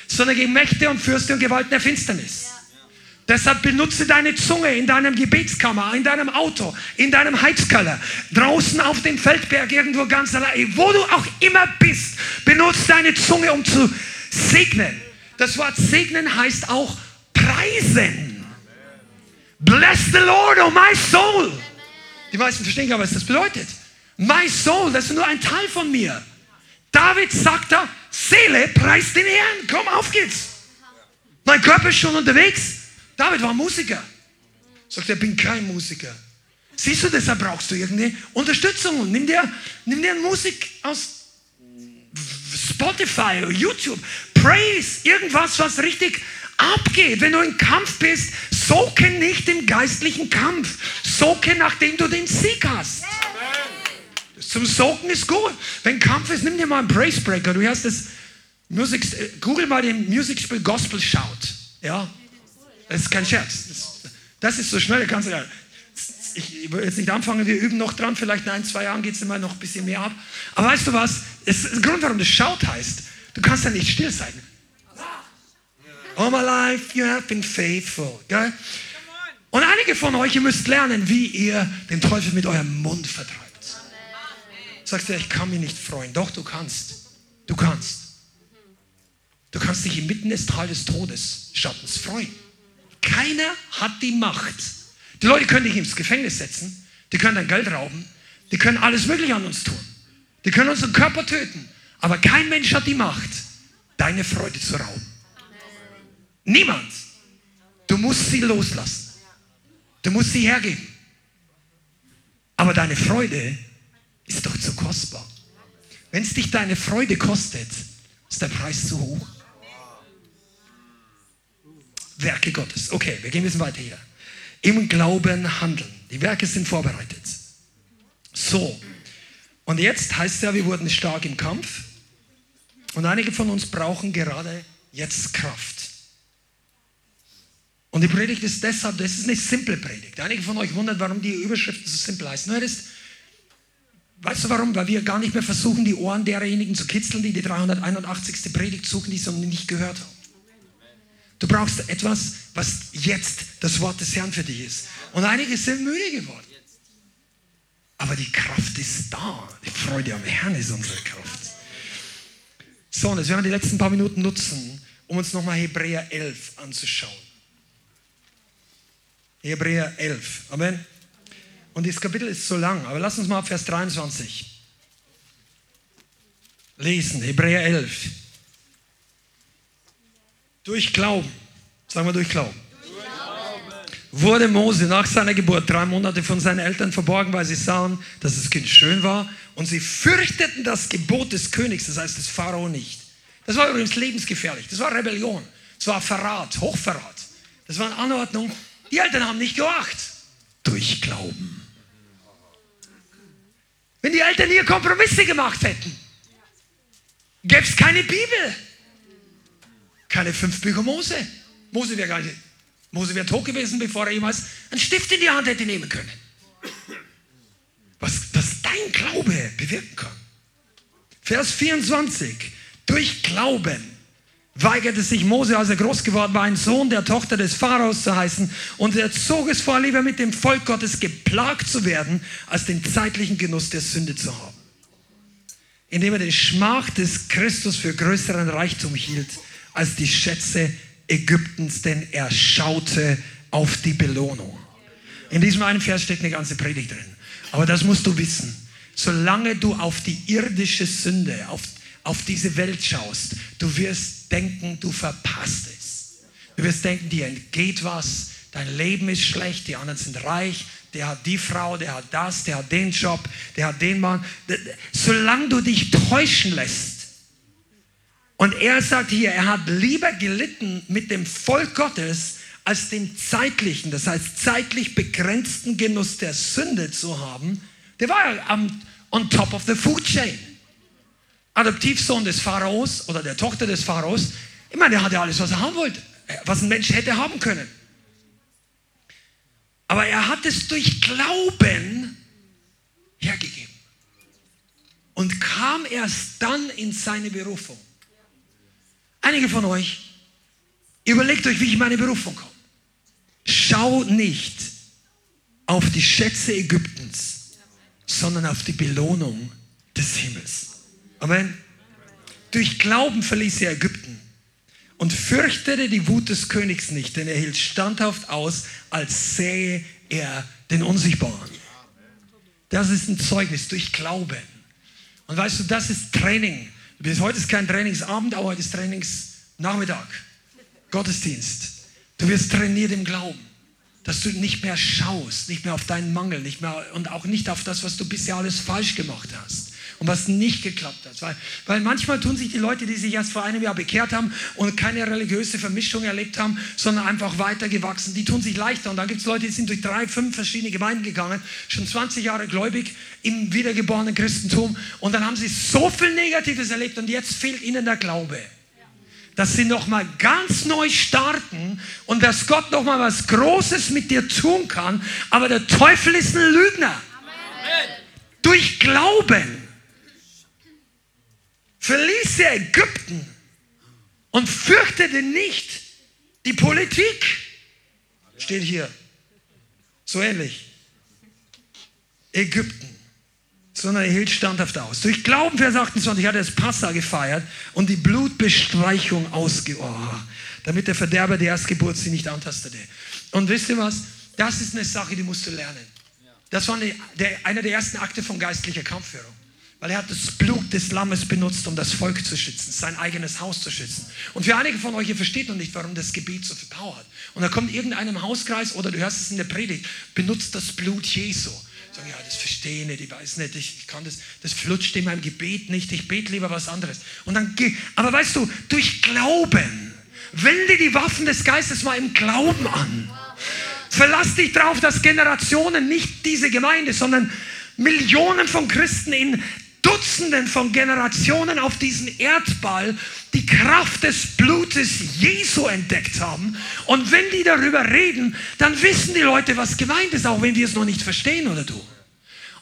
sondern gegen Mächte und Fürste und Gewalten der Finsternis. Deshalb benutze deine Zunge in deinem Gebetskammer, in deinem Auto, in deinem Heizkeller, draußen auf dem Feldberg, irgendwo ganz allein, wo du auch immer bist. Benutze deine Zunge, um zu segnen. Das Wort segnen heißt auch preisen. Bless the Lord, oh my soul. Die meisten verstehen gar nicht, was das bedeutet. My soul, das ist nur ein Teil von mir. David sagt da, Seele, preist den Herrn. Komm, auf geht's. Mein Körper ist schon unterwegs. David war Musiker. Sagt er, bin kein Musiker. Siehst du, deshalb brauchst du irgendeine Unterstützung. Nimm dir, nimm dir Musik aus Spotify oder YouTube. Praise, irgendwas, was richtig abgeht. Wenn du im Kampf bist, soke nicht im geistlichen Kampf. Soke, nachdem du den Sieg hast. Zum Soken ist gut. Wenn Kampf ist, nimm dir mal einen Praise Breaker. Du hast das Musik, Google mal den Musikspiel Gospel Shout. Ja, das ist kein Scherz. Das, ist so schnell, kannst du ja. Ich will jetzt nicht anfangen, wir üben noch dran, vielleicht in ein, zwei Jahren geht es immer noch ein bisschen mehr ab. Aber weißt du was? Das ist der Grund, warum das Schaut heißt. Du kannst ja nicht still sein. All my life you have been faithful. Gell? Und einige von euch, ihr müsst lernen, wie ihr den Teufel mit eurem Mund vertreibt. Sagst du, ich kann mich nicht freuen. Doch, du kannst. Du kannst. Du kannst dich inmitten des Tal des Todes Schattens freuen. Keiner hat die Macht, Die Leute können dich ins Gefängnis setzen, die können dein Geld rauben, die können alles Mögliche an uns tun. Die können unseren Körper töten. Aber kein Mensch hat die Macht, deine Freude zu rauben. Niemand. Du musst sie loslassen. Du musst sie hergeben. Aber deine Freude ist doch zu kostbar. Wenn es dich deine Freude kostet, ist der Preis zu hoch. Werke Gottes. Okay, wir gehen ein bisschen weiter hier. Im Glauben handeln. Die Werke sind vorbereitet. So. Und jetzt heißt es ja, wir wurden stark im Kampf. Und einige von uns brauchen gerade jetzt Kraft. Und die Predigt ist deshalb, das ist eine simple Predigt. Einige von euch wundern, warum die Überschriften so simpel heißen. Nur ist, weißt du warum? Weil wir gar nicht mehr versuchen, die Ohren derjenigen zu kitzeln, die die 381. Predigt suchen, die sie nicht gehört haben. Du brauchst etwas, was jetzt das Wort des Herrn für dich ist. Und einige sind müde geworden. Aber die Kraft ist da. Die Freude am Herrn ist unsere Kraft. So, und jetzt werden wir die letzten paar Minuten nutzen, um uns nochmal Hebräer 11 anzuschauen. Hebräer 11. Amen. Und dieses Kapitel ist so lang, aber lass uns mal ab Vers 23 lesen. Hebräer 11. Durch Glauben, sagen wir durch Glauben, wurde Mose nach seiner Geburt drei Monate von seinen Eltern verborgen, weil sie sahen, dass das Kind schön war und sie fürchteten das Gebot des Königs, das heißt des Pharao nicht. Das war übrigens lebensgefährlich, das war Rebellion, das war Verrat, Hochverrat, das war eine Anordnung. Die Eltern haben nicht gewacht, durch Glauben. Wenn die Eltern hier Kompromisse gemacht hätten, gäbe es keine Bibel. Keine fünf Bücher Mose. Mose wäre gar nicht, Mose wäre tot gewesen, bevor er jemals einen Stift in die Hand hätte nehmen können. Was, was dein Glaube bewirken kann. Vers 24. Durch Glauben weigerte sich Mose, als er groß geworden war, ein Sohn der Tochter des Pharaos zu heißen. Und er zog es vor, lieber mit dem Volk Gottes geplagt zu werden, als den zeitlichen Genuss der Sünde zu haben. Indem er den Schmach des Christus für größeren Reichtum hielt als die Schätze Ägyptens, denn er schaute auf die Belohnung. In diesem einen Vers steht eine ganze Predigt drin. Aber das musst du wissen. Solange du auf die irdische Sünde, auf, auf diese Welt schaust, du wirst denken, du verpasst es. Du wirst denken, dir entgeht was, dein Leben ist schlecht, die anderen sind reich, der hat die Frau, der hat das, der hat den Job, der hat den Mann. Solange du dich täuschen lässt, und er sagt hier, er hat lieber gelitten mit dem Volk Gottes, als den zeitlichen, das heißt zeitlich begrenzten Genuss der Sünde zu haben. Der war ja am, on top of the food chain. Adoptivsohn des Pharaos oder der Tochter des Pharaos. Ich meine, der hatte alles, was er haben wollte, was ein Mensch hätte haben können. Aber er hat es durch Glauben hergegeben und kam erst dann in seine Berufung. Einige von euch, überlegt euch, wie ich meine Berufung komme. Schau nicht auf die Schätze Ägyptens, sondern auf die Belohnung des Himmels. Amen. Durch Glauben verließ er Ägypten und fürchtete die Wut des Königs nicht, denn er hielt standhaft aus, als sähe er den Unsichtbaren. Das ist ein Zeugnis durch Glauben. Und weißt du, das ist Training heute ist kein Trainingsabend, aber heute ist Trainingsnachmittag. Gottesdienst. Du wirst trainiert im Glauben, dass du nicht mehr schaust, nicht mehr auf deinen Mangel, nicht mehr und auch nicht auf das, was du bisher alles falsch gemacht hast und was nicht geklappt hat. Weil, weil manchmal tun sich die Leute, die sich erst vor einem Jahr bekehrt haben und keine religiöse Vermischung erlebt haben, sondern einfach weitergewachsen, die tun sich leichter. Und dann gibt es Leute, die sind durch drei, fünf verschiedene Gemeinden gegangen, schon 20 Jahre gläubig im wiedergeborenen Christentum und dann haben sie so viel Negatives erlebt und jetzt fehlt ihnen der Glaube dass sie nochmal ganz neu starten und dass Gott nochmal was Großes mit dir tun kann. Aber der Teufel ist ein Lügner. Amen. Durch Glauben verließ er Ägypten und fürchtete nicht die Politik. Steht hier. So ähnlich. Ägypten. Sondern er hielt standhaft aus. Durch Glauben, Vers 28, hat er das Passa gefeiert und die Blutbestreichung ausgeohren, damit der Verderber der Erstgeburt sie nicht antastete. Und wisst ihr was? Das ist eine Sache, die musst du lernen. Das war eine, der, einer der ersten Akte von geistlicher Kampfführung. Weil er hat das Blut des Lammes benutzt, um das Volk zu schützen, sein eigenes Haus zu schützen. Und für einige von euch, ihr versteht noch nicht, warum das Gebet so viel Power hat. Und da kommt irgendeinem Hauskreis oder du hörst es in der Predigt, benutzt das Blut Jesu. Sagen, ja, das verstehe ich nicht, ich weiß nicht, ich, ich kann das, das flutscht in meinem Gebet nicht, ich bete lieber was anderes. Und dann, aber weißt du, durch Glauben, wende die Waffen des Geistes mal im Glauben an. Verlass dich darauf, dass Generationen, nicht diese Gemeinde, sondern Millionen von Christen in Dutzenden von Generationen auf diesem Erdball die Kraft des Blutes Jesu entdeckt haben. Und wenn die darüber reden, dann wissen die Leute, was gemeint ist, auch wenn wir es noch nicht verstehen oder du.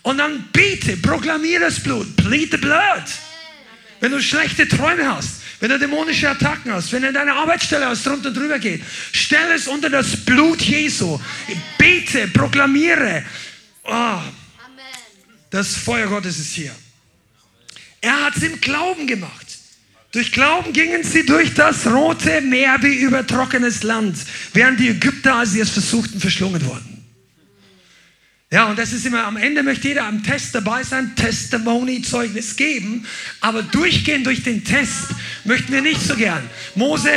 Und dann bete, proklamiere das Blut, plead the blood. Wenn du schlechte Träume hast, wenn du dämonische Attacken hast, wenn in deiner Arbeitsstelle was drunter drüber geht, stell es unter das Blut Jesu. Bete, proklamiere. Oh, das Feuer Gottes ist hier. Er hat es im Glauben gemacht. Durch Glauben gingen sie durch das rote Meer wie über trockenes Land, während die Ägypter, als sie es versuchten, verschlungen wurden. Ja, und das ist immer, am Ende möchte jeder am Test dabei sein, Testimony, Zeugnis geben, aber durchgehen durch den Test möchten wir nicht so gern. Mose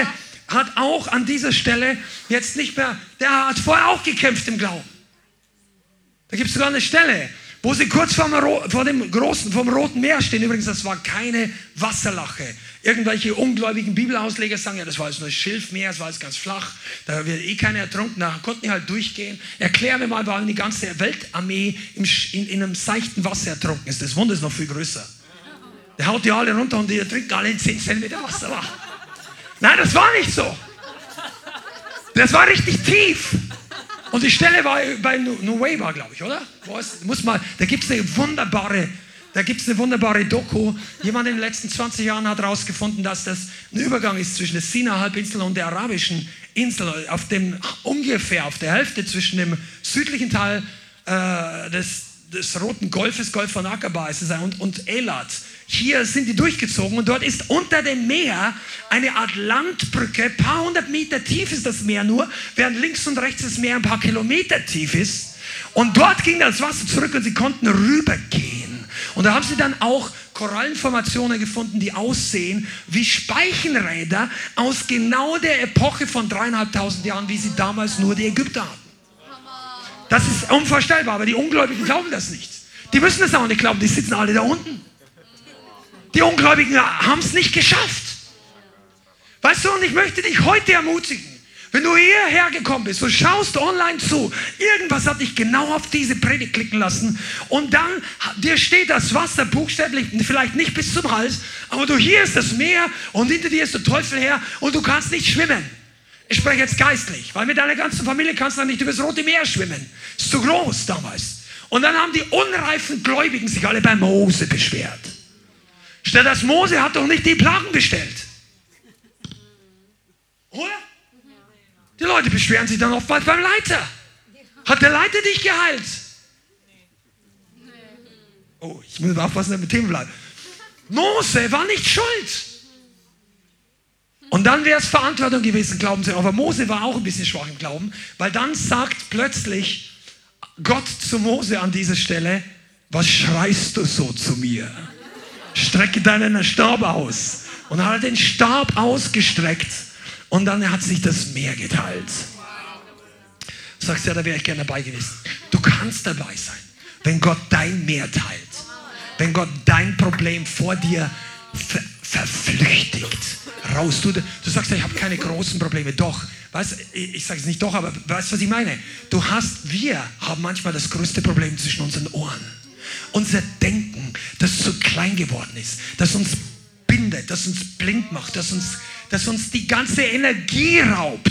hat auch an dieser Stelle jetzt nicht mehr, der hat vorher auch gekämpft im Glauben. Da gibt es sogar eine Stelle, wo sie kurz vor dem, vor dem großen, vom Roten Meer stehen. Übrigens, das war keine Wasserlache. Irgendwelche ungläubigen Bibelausleger sagen, ja, das war jetzt nur Schilfmeer, das war jetzt ganz flach, da wird eh keiner ertrunken, da konnten die halt durchgehen. Erklär mir mal, warum die ganze Weltarmee im, in, in, einem seichten Wasser ertrunken ist. Das Wunder ist noch viel größer. Der haut die alle runter und die ertrinken alle in 10 cm Wasser. Nein, das war nicht so. Das war richtig tief. Und die Stelle war bei Nueva, glaube ich, oder? Muss mal, da gibt es eine wunderbare, da gibt es eine wunderbare Doku. Jemand in den letzten 20 Jahren hat herausgefunden, dass das ein Übergang ist zwischen der Sinai-Halbinsel und der arabischen Insel, auf dem ungefähr auf der Hälfte zwischen dem südlichen Teil äh, des, des Roten Golfes, Golf von Aqaba ist es, und, und Elat hier sind die durchgezogen und dort ist unter dem Meer eine Art Landbrücke. Ein paar hundert Meter tief ist das Meer nur, während links und rechts das Meer ein paar Kilometer tief ist. Und dort ging das Wasser zurück und sie konnten rübergehen. Und da haben sie dann auch Korallenformationen gefunden, die aussehen wie Speichenräder aus genau der Epoche von dreieinhalbtausend Jahren, wie sie damals nur die Ägypter hatten. Das ist unvorstellbar, aber die Ungläubigen glauben das nicht. Die müssen es auch nicht glauben, die sitzen alle da unten. Die Ungläubigen haben es nicht geschafft. Weißt du, und ich möchte dich heute ermutigen, wenn du hierher gekommen bist und schaust online zu, irgendwas hat dich genau auf diese Predigt klicken lassen und dann dir steht das Wasser buchstäblich, vielleicht nicht bis zum Hals, aber du hier ist das Meer und hinter dir ist der Teufel her und du kannst nicht schwimmen. Ich spreche jetzt geistlich, weil mit deiner ganzen Familie kannst du dann nicht übers Rote Meer schwimmen. Ist zu groß damals. Und dann haben die unreifen Gläubigen sich alle bei Mose beschwert. Statt das Mose hat doch nicht die Plagen bestellt. Oder? Die Leute beschweren sich dann oftmals beim Leiter. Hat der Leiter dich geheilt? Oh, ich muss aufpassen, dass mit Themen bleiben. Mose war nicht schuld. Und dann wäre es Verantwortung gewesen, glauben sie. Aber Mose war auch ein bisschen schwach im Glauben, weil dann sagt plötzlich Gott zu Mose an dieser Stelle, was schreist du so zu mir? Strecke deinen Stab aus. Und dann hat er den Stab ausgestreckt und dann hat sich das Meer geteilt. Du sagst ja, da wäre ich gerne dabei gewesen. Du kannst dabei sein, wenn Gott dein Meer teilt. Wenn Gott dein Problem vor dir ver verflüchtigt. Raus. Du, du sagst ja, ich habe keine großen Probleme. Doch. Weißt, ich, sage es nicht doch, aber weißt du, was ich meine? Du hast, wir haben manchmal das größte Problem zwischen unseren Ohren unser Denken, das so klein geworden ist, das uns bindet, das uns blind macht, das uns, das uns die ganze Energie raubt,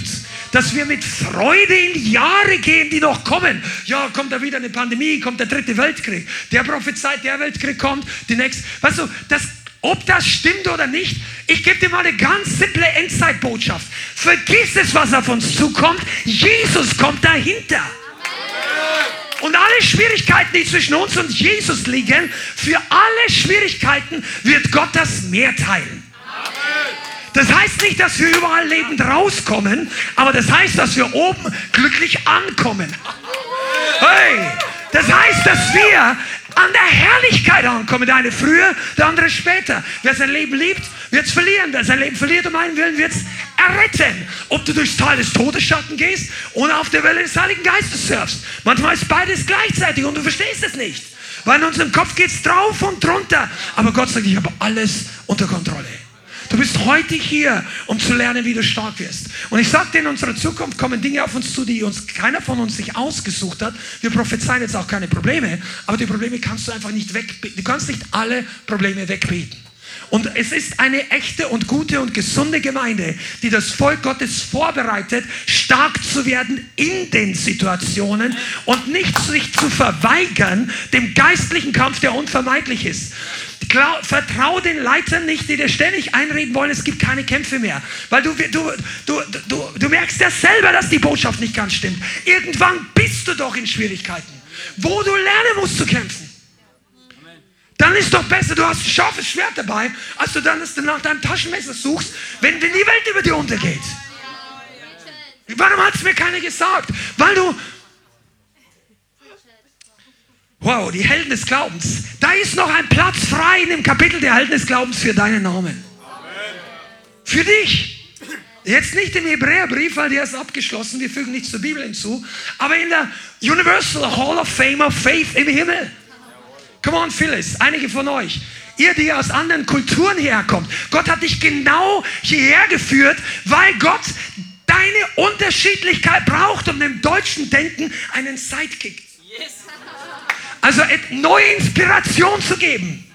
dass wir mit Freude in Jahre gehen, die noch kommen. Ja, kommt da wieder eine Pandemie, kommt der dritte Weltkrieg, der prophezeit, der Weltkrieg kommt, die nächste. Weißt du, das, ob das stimmt oder nicht, ich gebe dir mal eine ganz simple Endzeitbotschaft. Vergiss es, was auf uns zukommt. Jesus kommt dahinter. Und alle Schwierigkeiten, die zwischen uns und Jesus liegen, für alle Schwierigkeiten wird Gott das Meer teilen. Das heißt nicht, dass wir überall lebend rauskommen, aber das heißt, dass wir oben glücklich ankommen. Hey, das heißt, dass wir an der Herrlichkeit ankommen. Der eine früher, der andere später. Wer sein Leben liebt, wird es verlieren. Wer sein Leben verliert um einen Willen, wird es erretten. Ob du durchs Tal des Todesschatten gehst oder auf der Welle des Heiligen Geistes surfst. Manchmal ist beides gleichzeitig und du verstehst es nicht. Weil in unserem Kopf geht es drauf und drunter. Aber Gott sagt, ich habe alles unter Kontrolle. Du bist heute hier, um zu lernen, wie du stark wirst. Und ich sagte, in unserer Zukunft kommen Dinge auf uns zu, die uns keiner von uns sich ausgesucht hat. Wir prophezeien jetzt auch keine Probleme, aber die Probleme kannst du einfach nicht weg, du kannst nicht alle Probleme wegbeten. Und es ist eine echte und gute und gesunde Gemeinde, die das Volk Gottes vorbereitet, stark zu werden in den Situationen und nicht sich zu verweigern dem geistlichen Kampf, der unvermeidlich ist. Vertrau den Leitern nicht, die dir ständig einreden wollen, es gibt keine Kämpfe mehr. Weil du, du, du, du, du merkst ja selber, dass die Botschaft nicht ganz stimmt. Irgendwann bist du doch in Schwierigkeiten, wo du lernen musst zu kämpfen. Dann ist doch besser, du hast ein scharfes Schwert dabei, als du dann nach deinem Taschenmesser suchst, wenn, wenn die Welt über dir untergeht. Warum hat es mir keiner gesagt? Weil du Wow, die Helden des Glaubens. Da ist noch ein Platz frei in dem Kapitel der Helden des Glaubens für deinen Namen. Amen. Für dich. Jetzt nicht im Hebräerbrief, weil der ist abgeschlossen, wir fügen nichts zur Bibel hinzu, aber in der Universal Hall of Fame of Faith im Himmel. Come on, Phyllis, einige von euch. Ihr, die aus anderen Kulturen herkommt. Gott hat dich genau hierher geführt, weil Gott deine Unterschiedlichkeit braucht, um dem deutschen Denken einen Sidekick also neue Inspiration zu geben.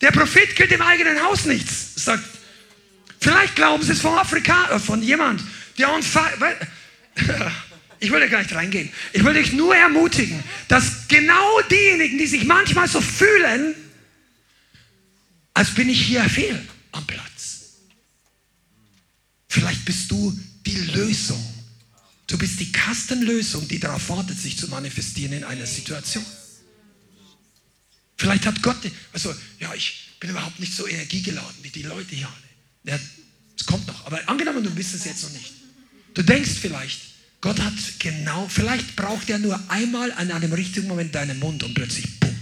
Der Prophet gilt im eigenen Haus nichts. Sagt, vielleicht glauben sie es von Afrika, äh, von jemand, der uns. Ich will da gar nicht reingehen. Ich will dich nur ermutigen, dass genau diejenigen, die sich manchmal so fühlen, als bin ich hier fehl am Platz. Vielleicht bist du die Lösung Du bist die Kastenlösung, die darauf wartet, sich zu manifestieren in einer Situation. Vielleicht hat Gott, also, ja, ich bin überhaupt nicht so energiegeladen wie die Leute hier alle. Ja, es kommt noch, aber angenommen, du bist es jetzt noch nicht. Du denkst vielleicht, Gott hat genau, vielleicht braucht er nur einmal an einem richtigen Moment deinen Mund und plötzlich, bumm.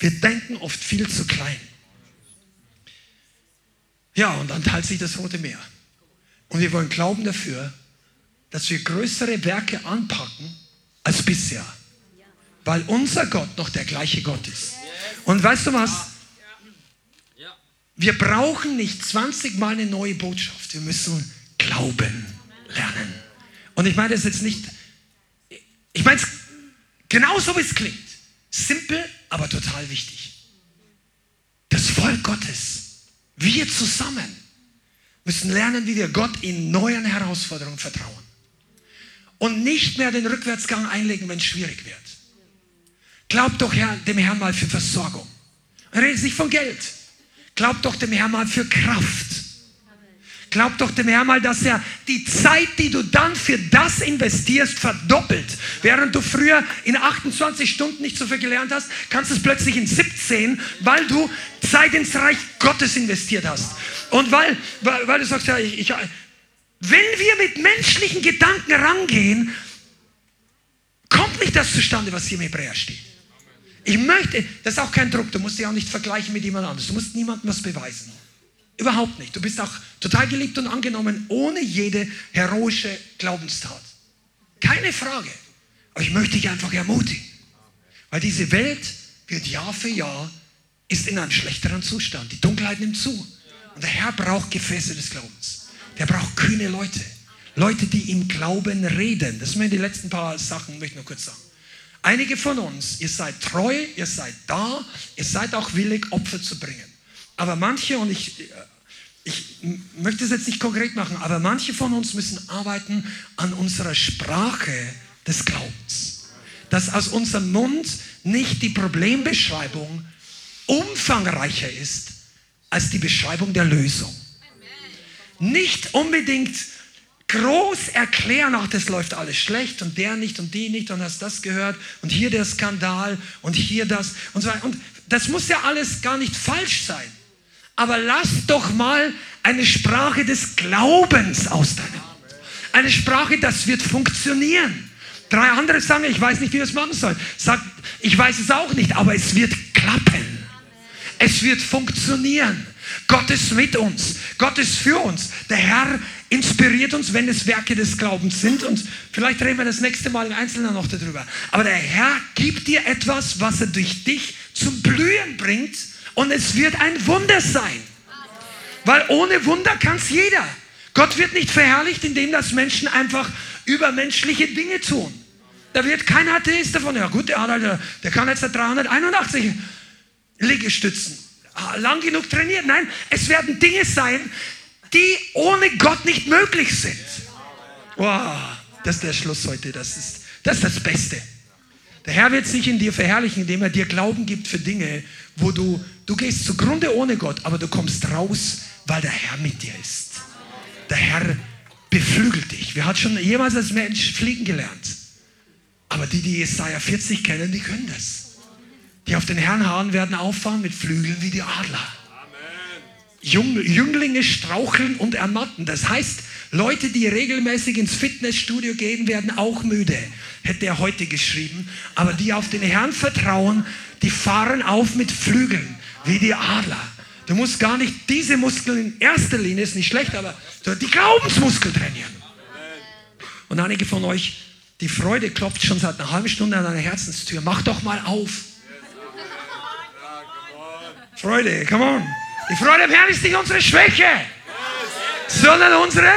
Wir denken oft viel zu klein. Ja, und dann teilt sich das Rote Meer. Und wir wollen glauben dafür, dass wir größere Werke anpacken als bisher. Weil unser Gott noch der gleiche Gott ist. Und weißt du was? Wir brauchen nicht 20 Mal eine neue Botschaft. Wir müssen glauben lernen. Und ich meine das jetzt nicht, ich meine es genauso wie es klingt. Simpel, aber total wichtig. Das Volk Gottes, wir zusammen, müssen lernen, wie wir Gott in neuen Herausforderungen vertrauen und nicht mehr den Rückwärtsgang einlegen, wenn es schwierig wird. Glaubt doch dem Herrn mal für Versorgung. Redet nicht von Geld. Glaubt doch dem Herrn mal für Kraft. Glaubt doch dem Herrn mal, dass er die Zeit, die du dann für das investierst, verdoppelt. Während du früher in 28 Stunden nicht so viel gelernt hast, kannst du es plötzlich in 17, weil du Zeit ins Reich Gottes investiert hast. Und weil, weil, weil du sagst, ja, ich, ich wenn wir mit menschlichen Gedanken rangehen, kommt nicht das zustande, was hier im Hebräer steht. Ich möchte, das ist auch kein Druck, du musst dich auch nicht vergleichen mit jemand anderes. Du musst niemandem was beweisen. Überhaupt nicht. Du bist auch total geliebt und angenommen, ohne jede heroische Glaubenstat. Keine Frage. Aber ich möchte dich einfach ermutigen. Weil diese Welt wird Jahr für Jahr, ist in einem schlechteren Zustand. Die Dunkelheit nimmt zu. Und der Herr braucht Gefäße des Glaubens. Der braucht kühne Leute. Leute, die im Glauben reden. Das sind die letzten paar Sachen, möchte ich nur kurz sagen. Einige von uns, ihr seid treu, ihr seid da, ihr seid auch willig, Opfer zu bringen. Aber manche, und ich, ich möchte es jetzt nicht konkret machen, aber manche von uns müssen arbeiten an unserer Sprache des Glaubens. Dass aus unserem Mund nicht die Problembeschreibung umfangreicher ist als die Beschreibung der Lösung nicht unbedingt groß erklären, ach, das läuft alles schlecht und der nicht und die nicht und hast das gehört und hier der Skandal und hier das und so weiter. Und das muss ja alles gar nicht falsch sein. Aber lass doch mal eine Sprache des Glaubens aus deinem eine Sprache, das wird funktionieren. Drei andere sagen, ich weiß nicht, wie wir es machen sollen. Sagt, ich weiß es auch nicht, aber es wird klappen. Es wird funktionieren. Gott ist mit uns. Gott ist für uns. Der Herr inspiriert uns, wenn es Werke des Glaubens sind. Und vielleicht reden wir das nächste Mal im Einzelnen noch darüber. Aber der Herr gibt dir etwas, was er durch dich zum Blühen bringt. Und es wird ein Wunder sein. Weil ohne Wunder kann es jeder. Gott wird nicht verherrlicht, indem das Menschen einfach übermenschliche Dinge tun. Da wird kein Atheist davon, ja gut, der, hat der kann jetzt 381 Liegestützen. Ah, lang genug trainiert. Nein, es werden Dinge sein, die ohne Gott nicht möglich sind. Wow, das ist der Schluss heute. Das ist das, ist das Beste. Der Herr wird sich in dir verherrlichen, indem er dir Glauben gibt für Dinge, wo du, du gehst zugrunde ohne Gott, aber du kommst raus, weil der Herr mit dir ist. Der Herr beflügelt dich. Wer hat schon jemals als Mensch fliegen gelernt? Aber die, die Jesaja 40 kennen, die können das. Die auf den Herrn harren, werden auffahren mit Flügeln wie die Adler. Jünglinge straucheln und ermatten. Das heißt, Leute, die regelmäßig ins Fitnessstudio gehen, werden auch müde, hätte er heute geschrieben. Aber die auf den Herrn vertrauen, die fahren auf mit Flügeln, wie die Adler. Du musst gar nicht diese Muskeln in erster Linie, ist nicht schlecht, aber die Glaubensmuskel trainieren. Und einige von euch, die Freude klopft schon seit einer halben Stunde an deiner Herzenstür. Mach doch mal auf. Freude, come on. Die Freude am Herrn ist nicht unsere Schwäche, sondern unsere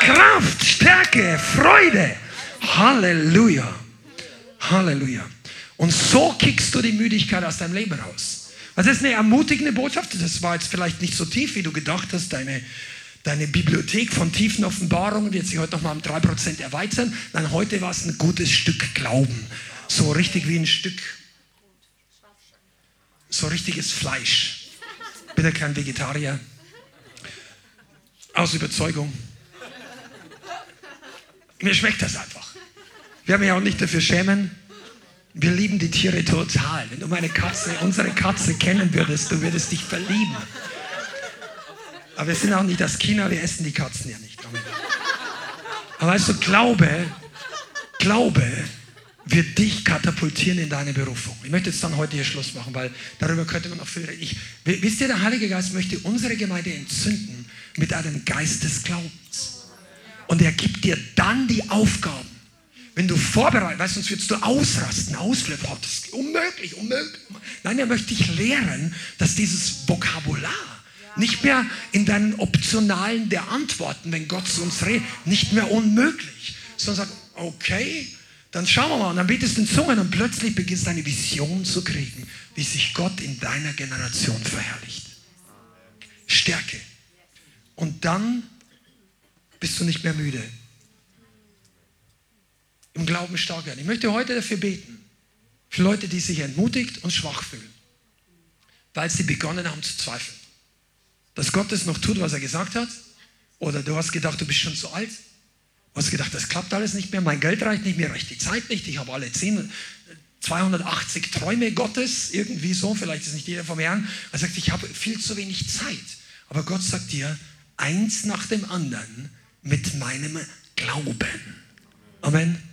Kraft, Stärke, Freude. Halleluja. Halleluja. Und so kickst du die Müdigkeit aus deinem Leben raus. Das ist eine ermutigende Botschaft. Das war jetzt vielleicht nicht so tief, wie du gedacht hast. Deine, deine Bibliothek von tiefen Offenbarungen wird sich heute nochmal um 3% erweitern. Nein, heute war es ein gutes Stück Glauben. So richtig wie ein Stück, so richtiges Fleisch ja kein Vegetarier. Aus Überzeugung. Mir schmeckt das einfach. Wir haben ja auch nicht dafür schämen. Wir lieben die Tiere total. Wenn du meine Katze, unsere Katze kennen würdest, du würdest dich verlieben. Aber wir sind auch nicht das China, wir essen die Katzen ja nicht. Aber weißt du, Glaube, Glaube wird dich katapultieren in deine Berufung. Ich möchte jetzt dann heute hier Schluss machen, weil darüber könnte man noch viel reden. Ich, wisst ihr, der Heilige Geist möchte unsere Gemeinde entzünden mit einem Geist des Glaubens. Und er gibt dir dann die Aufgaben. Wenn du vorbereitet, weißt, sonst würdest du ausrasten, ausflippen. Oh, das ist unmöglich, unmöglich. Nein, er möchte dich lehren, dass dieses Vokabular nicht mehr in deinen Optionalen der Antworten, wenn Gott zu uns redet, nicht mehr unmöglich, sondern sagt, okay, dann schauen wir mal, und dann betest du in Zungen und plötzlich beginnst du eine Vision zu kriegen, wie sich Gott in deiner Generation verherrlicht. Stärke. Und dann bist du nicht mehr müde. Im Glauben stark werden. Ich möchte heute dafür beten, für Leute, die sich entmutigt und schwach fühlen, weil sie begonnen haben zu zweifeln. Dass Gott es noch tut, was er gesagt hat, oder du hast gedacht, du bist schon zu alt, Du hast gedacht, das klappt alles nicht mehr, mein Geld reicht nicht, mir reicht die Zeit nicht, ich habe alle 10, 280 Träume Gottes, irgendwie so, vielleicht ist nicht jeder vom Herrn. Er sagt, ich habe viel zu wenig Zeit. Aber Gott sagt dir, eins nach dem anderen mit meinem Glauben. Amen.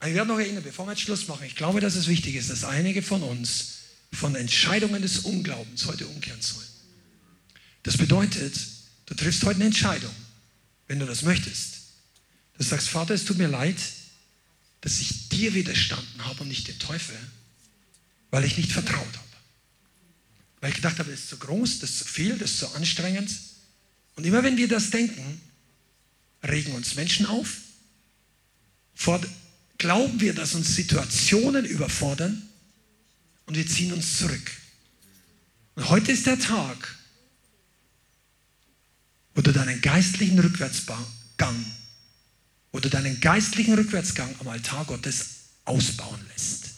Ich werde noch erinnern, bevor wir jetzt Schluss machen, ich glaube, dass es wichtig ist, dass einige von uns von Entscheidungen des Unglaubens heute umkehren sollen. Das bedeutet, du triffst heute eine Entscheidung wenn du das möchtest. Du sagst, Vater, es tut mir leid, dass ich dir widerstanden habe und nicht dem Teufel, weil ich nicht vertraut habe. Weil ich gedacht habe, das ist zu groß, das ist zu viel, das ist zu anstrengend. Und immer wenn wir das denken, regen uns Menschen auf, glauben wir, dass uns Situationen überfordern und wir ziehen uns zurück. Und heute ist der Tag, wo du deinen geistlichen Rückwärtsgang, wo du deinen geistlichen Rückwärtsgang am Altar Gottes ausbauen lässt.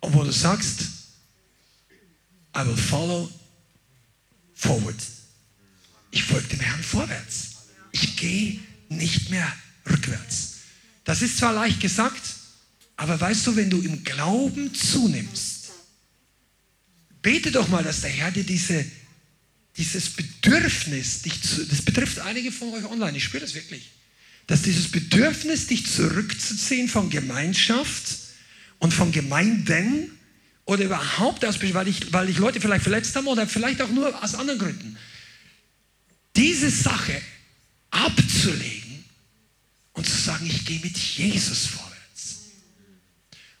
Und wo du sagst, I will follow forward. Ich folge dem Herrn vorwärts. Ich gehe nicht mehr rückwärts. Das ist zwar leicht gesagt, aber weißt du, wenn du im Glauben zunimmst, bete doch mal, dass der Herr dir diese dieses Bedürfnis, dich zu, das betrifft einige von euch online, ich spüre das wirklich, dass dieses Bedürfnis, dich zurückzuziehen von Gemeinschaft und von Gemeinden oder überhaupt aus, weil ich, weil ich Leute vielleicht verletzt habe oder vielleicht auch nur aus anderen Gründen, diese Sache abzulegen und zu sagen, ich gehe mit Jesus vorwärts.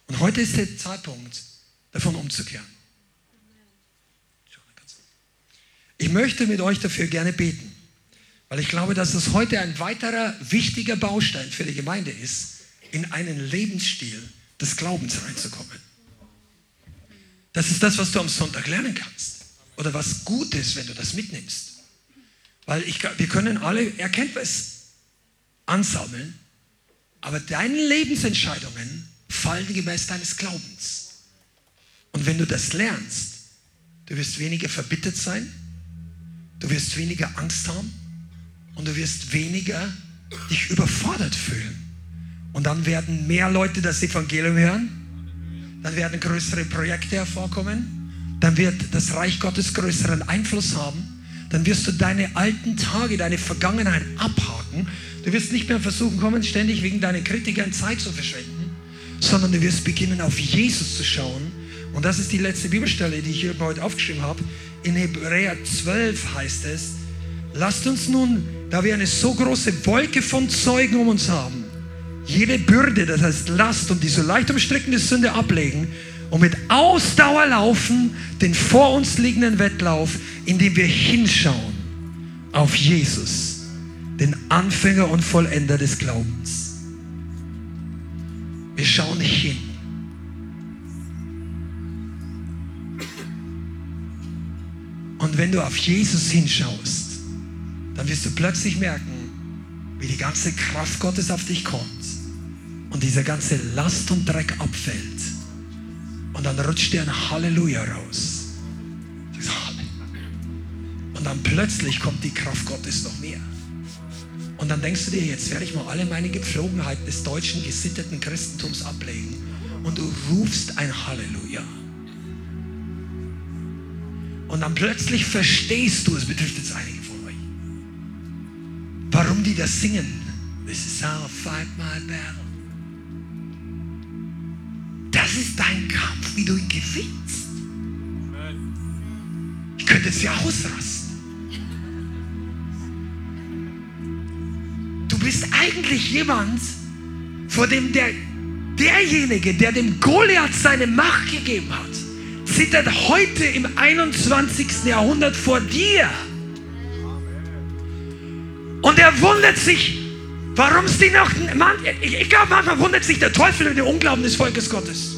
Und heute ist der Zeitpunkt, davon umzukehren. Ich möchte mit euch dafür gerne beten, weil ich glaube, dass es heute ein weiterer wichtiger Baustein für die Gemeinde ist, in einen Lebensstil des Glaubens reinzukommen. Das ist das, was du am Sonntag lernen kannst. Oder was gut ist, wenn du das mitnimmst. Weil ich, wir können alle Erkenntnis ansammeln, aber deine Lebensentscheidungen fallen gemäß deines Glaubens. Und wenn du das lernst, du wirst weniger verbittert sein, du wirst weniger Angst haben und du wirst weniger dich überfordert fühlen. Und dann werden mehr Leute das Evangelium hören, dann werden größere Projekte hervorkommen, dann wird das Reich Gottes größeren Einfluss haben dann wirst du deine alten Tage, deine Vergangenheit abhaken. Du wirst nicht mehr versuchen, kommen, ständig wegen deiner Kritiker Zeit zu verschwenden, sondern du wirst beginnen, auf Jesus zu schauen. Und das ist die letzte Bibelstelle, die ich hier heute aufgeschrieben habe. In Hebräer 12 heißt es, lasst uns nun, da wir eine so große Wolke von Zeugen um uns haben, jede Bürde, das heißt Last und die so leicht umstrickende Sünde ablegen und mit Ausdauer laufen den vor uns liegenden Wettlauf, indem wir hinschauen auf Jesus, den Anfänger und Vollender des Glaubens. Wir schauen hin. Und wenn du auf Jesus hinschaust, dann wirst du plötzlich merken, wie die ganze Kraft Gottes auf dich kommt und diese ganze Last und Dreck abfällt und dann rutscht dir ein Halleluja raus. Und dann plötzlich kommt die Kraft Gottes noch mehr. Und dann denkst du dir, jetzt werde ich mal alle meine Gepflogenheiten des deutschen gesitteten Christentums ablegen. Und du rufst ein Halleluja. Und dann plötzlich verstehst du, es betrifft jetzt einige von euch, warum die das singen. This is how I fight my battle. Wie du ihn gewinnst. Ich könnte es ja ausrasten. Du bist eigentlich jemand, vor dem der, derjenige, der dem Goliath seine Macht gegeben hat, zittert heute im 21. Jahrhundert vor dir. Und er wundert sich, Warum es die noch. Man, ich, ich glaube, manchmal wundert sich der Teufel über den Unglauben des Volkes Gottes.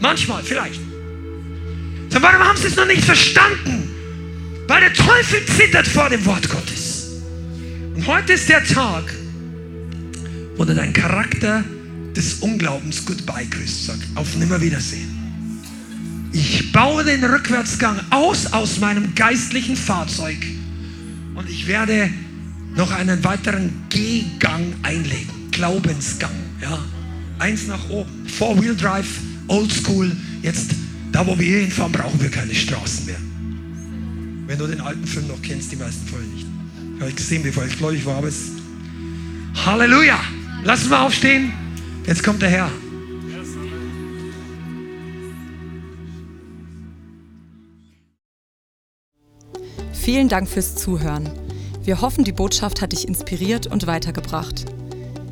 Manchmal, vielleicht. So, warum haben sie es noch nicht verstanden? Weil der Teufel zittert vor dem Wort Gottes. Und heute ist der Tag, wo du deinen Charakter des Unglaubens goodbye grüßt. Sag, auf Nimmerwiedersehen. Ich baue den Rückwärtsgang aus aus meinem geistlichen Fahrzeug und ich werde noch einen weiteren Gehgang einlegen. Glaubensgang. Ja. Eins nach oben. Four-Wheel Drive, Old School. Jetzt, da wo wir hinfahren, brauchen wir keine Straßen mehr. Wenn du den alten Film noch kennst, die meisten vorher nicht. Habe ich gesehen, bevor ich gläubig war, aber es. Halleluja! Lass uns mal aufstehen. Jetzt kommt der Herr. Vielen Dank fürs Zuhören. Wir hoffen, die Botschaft hat dich inspiriert und weitergebracht.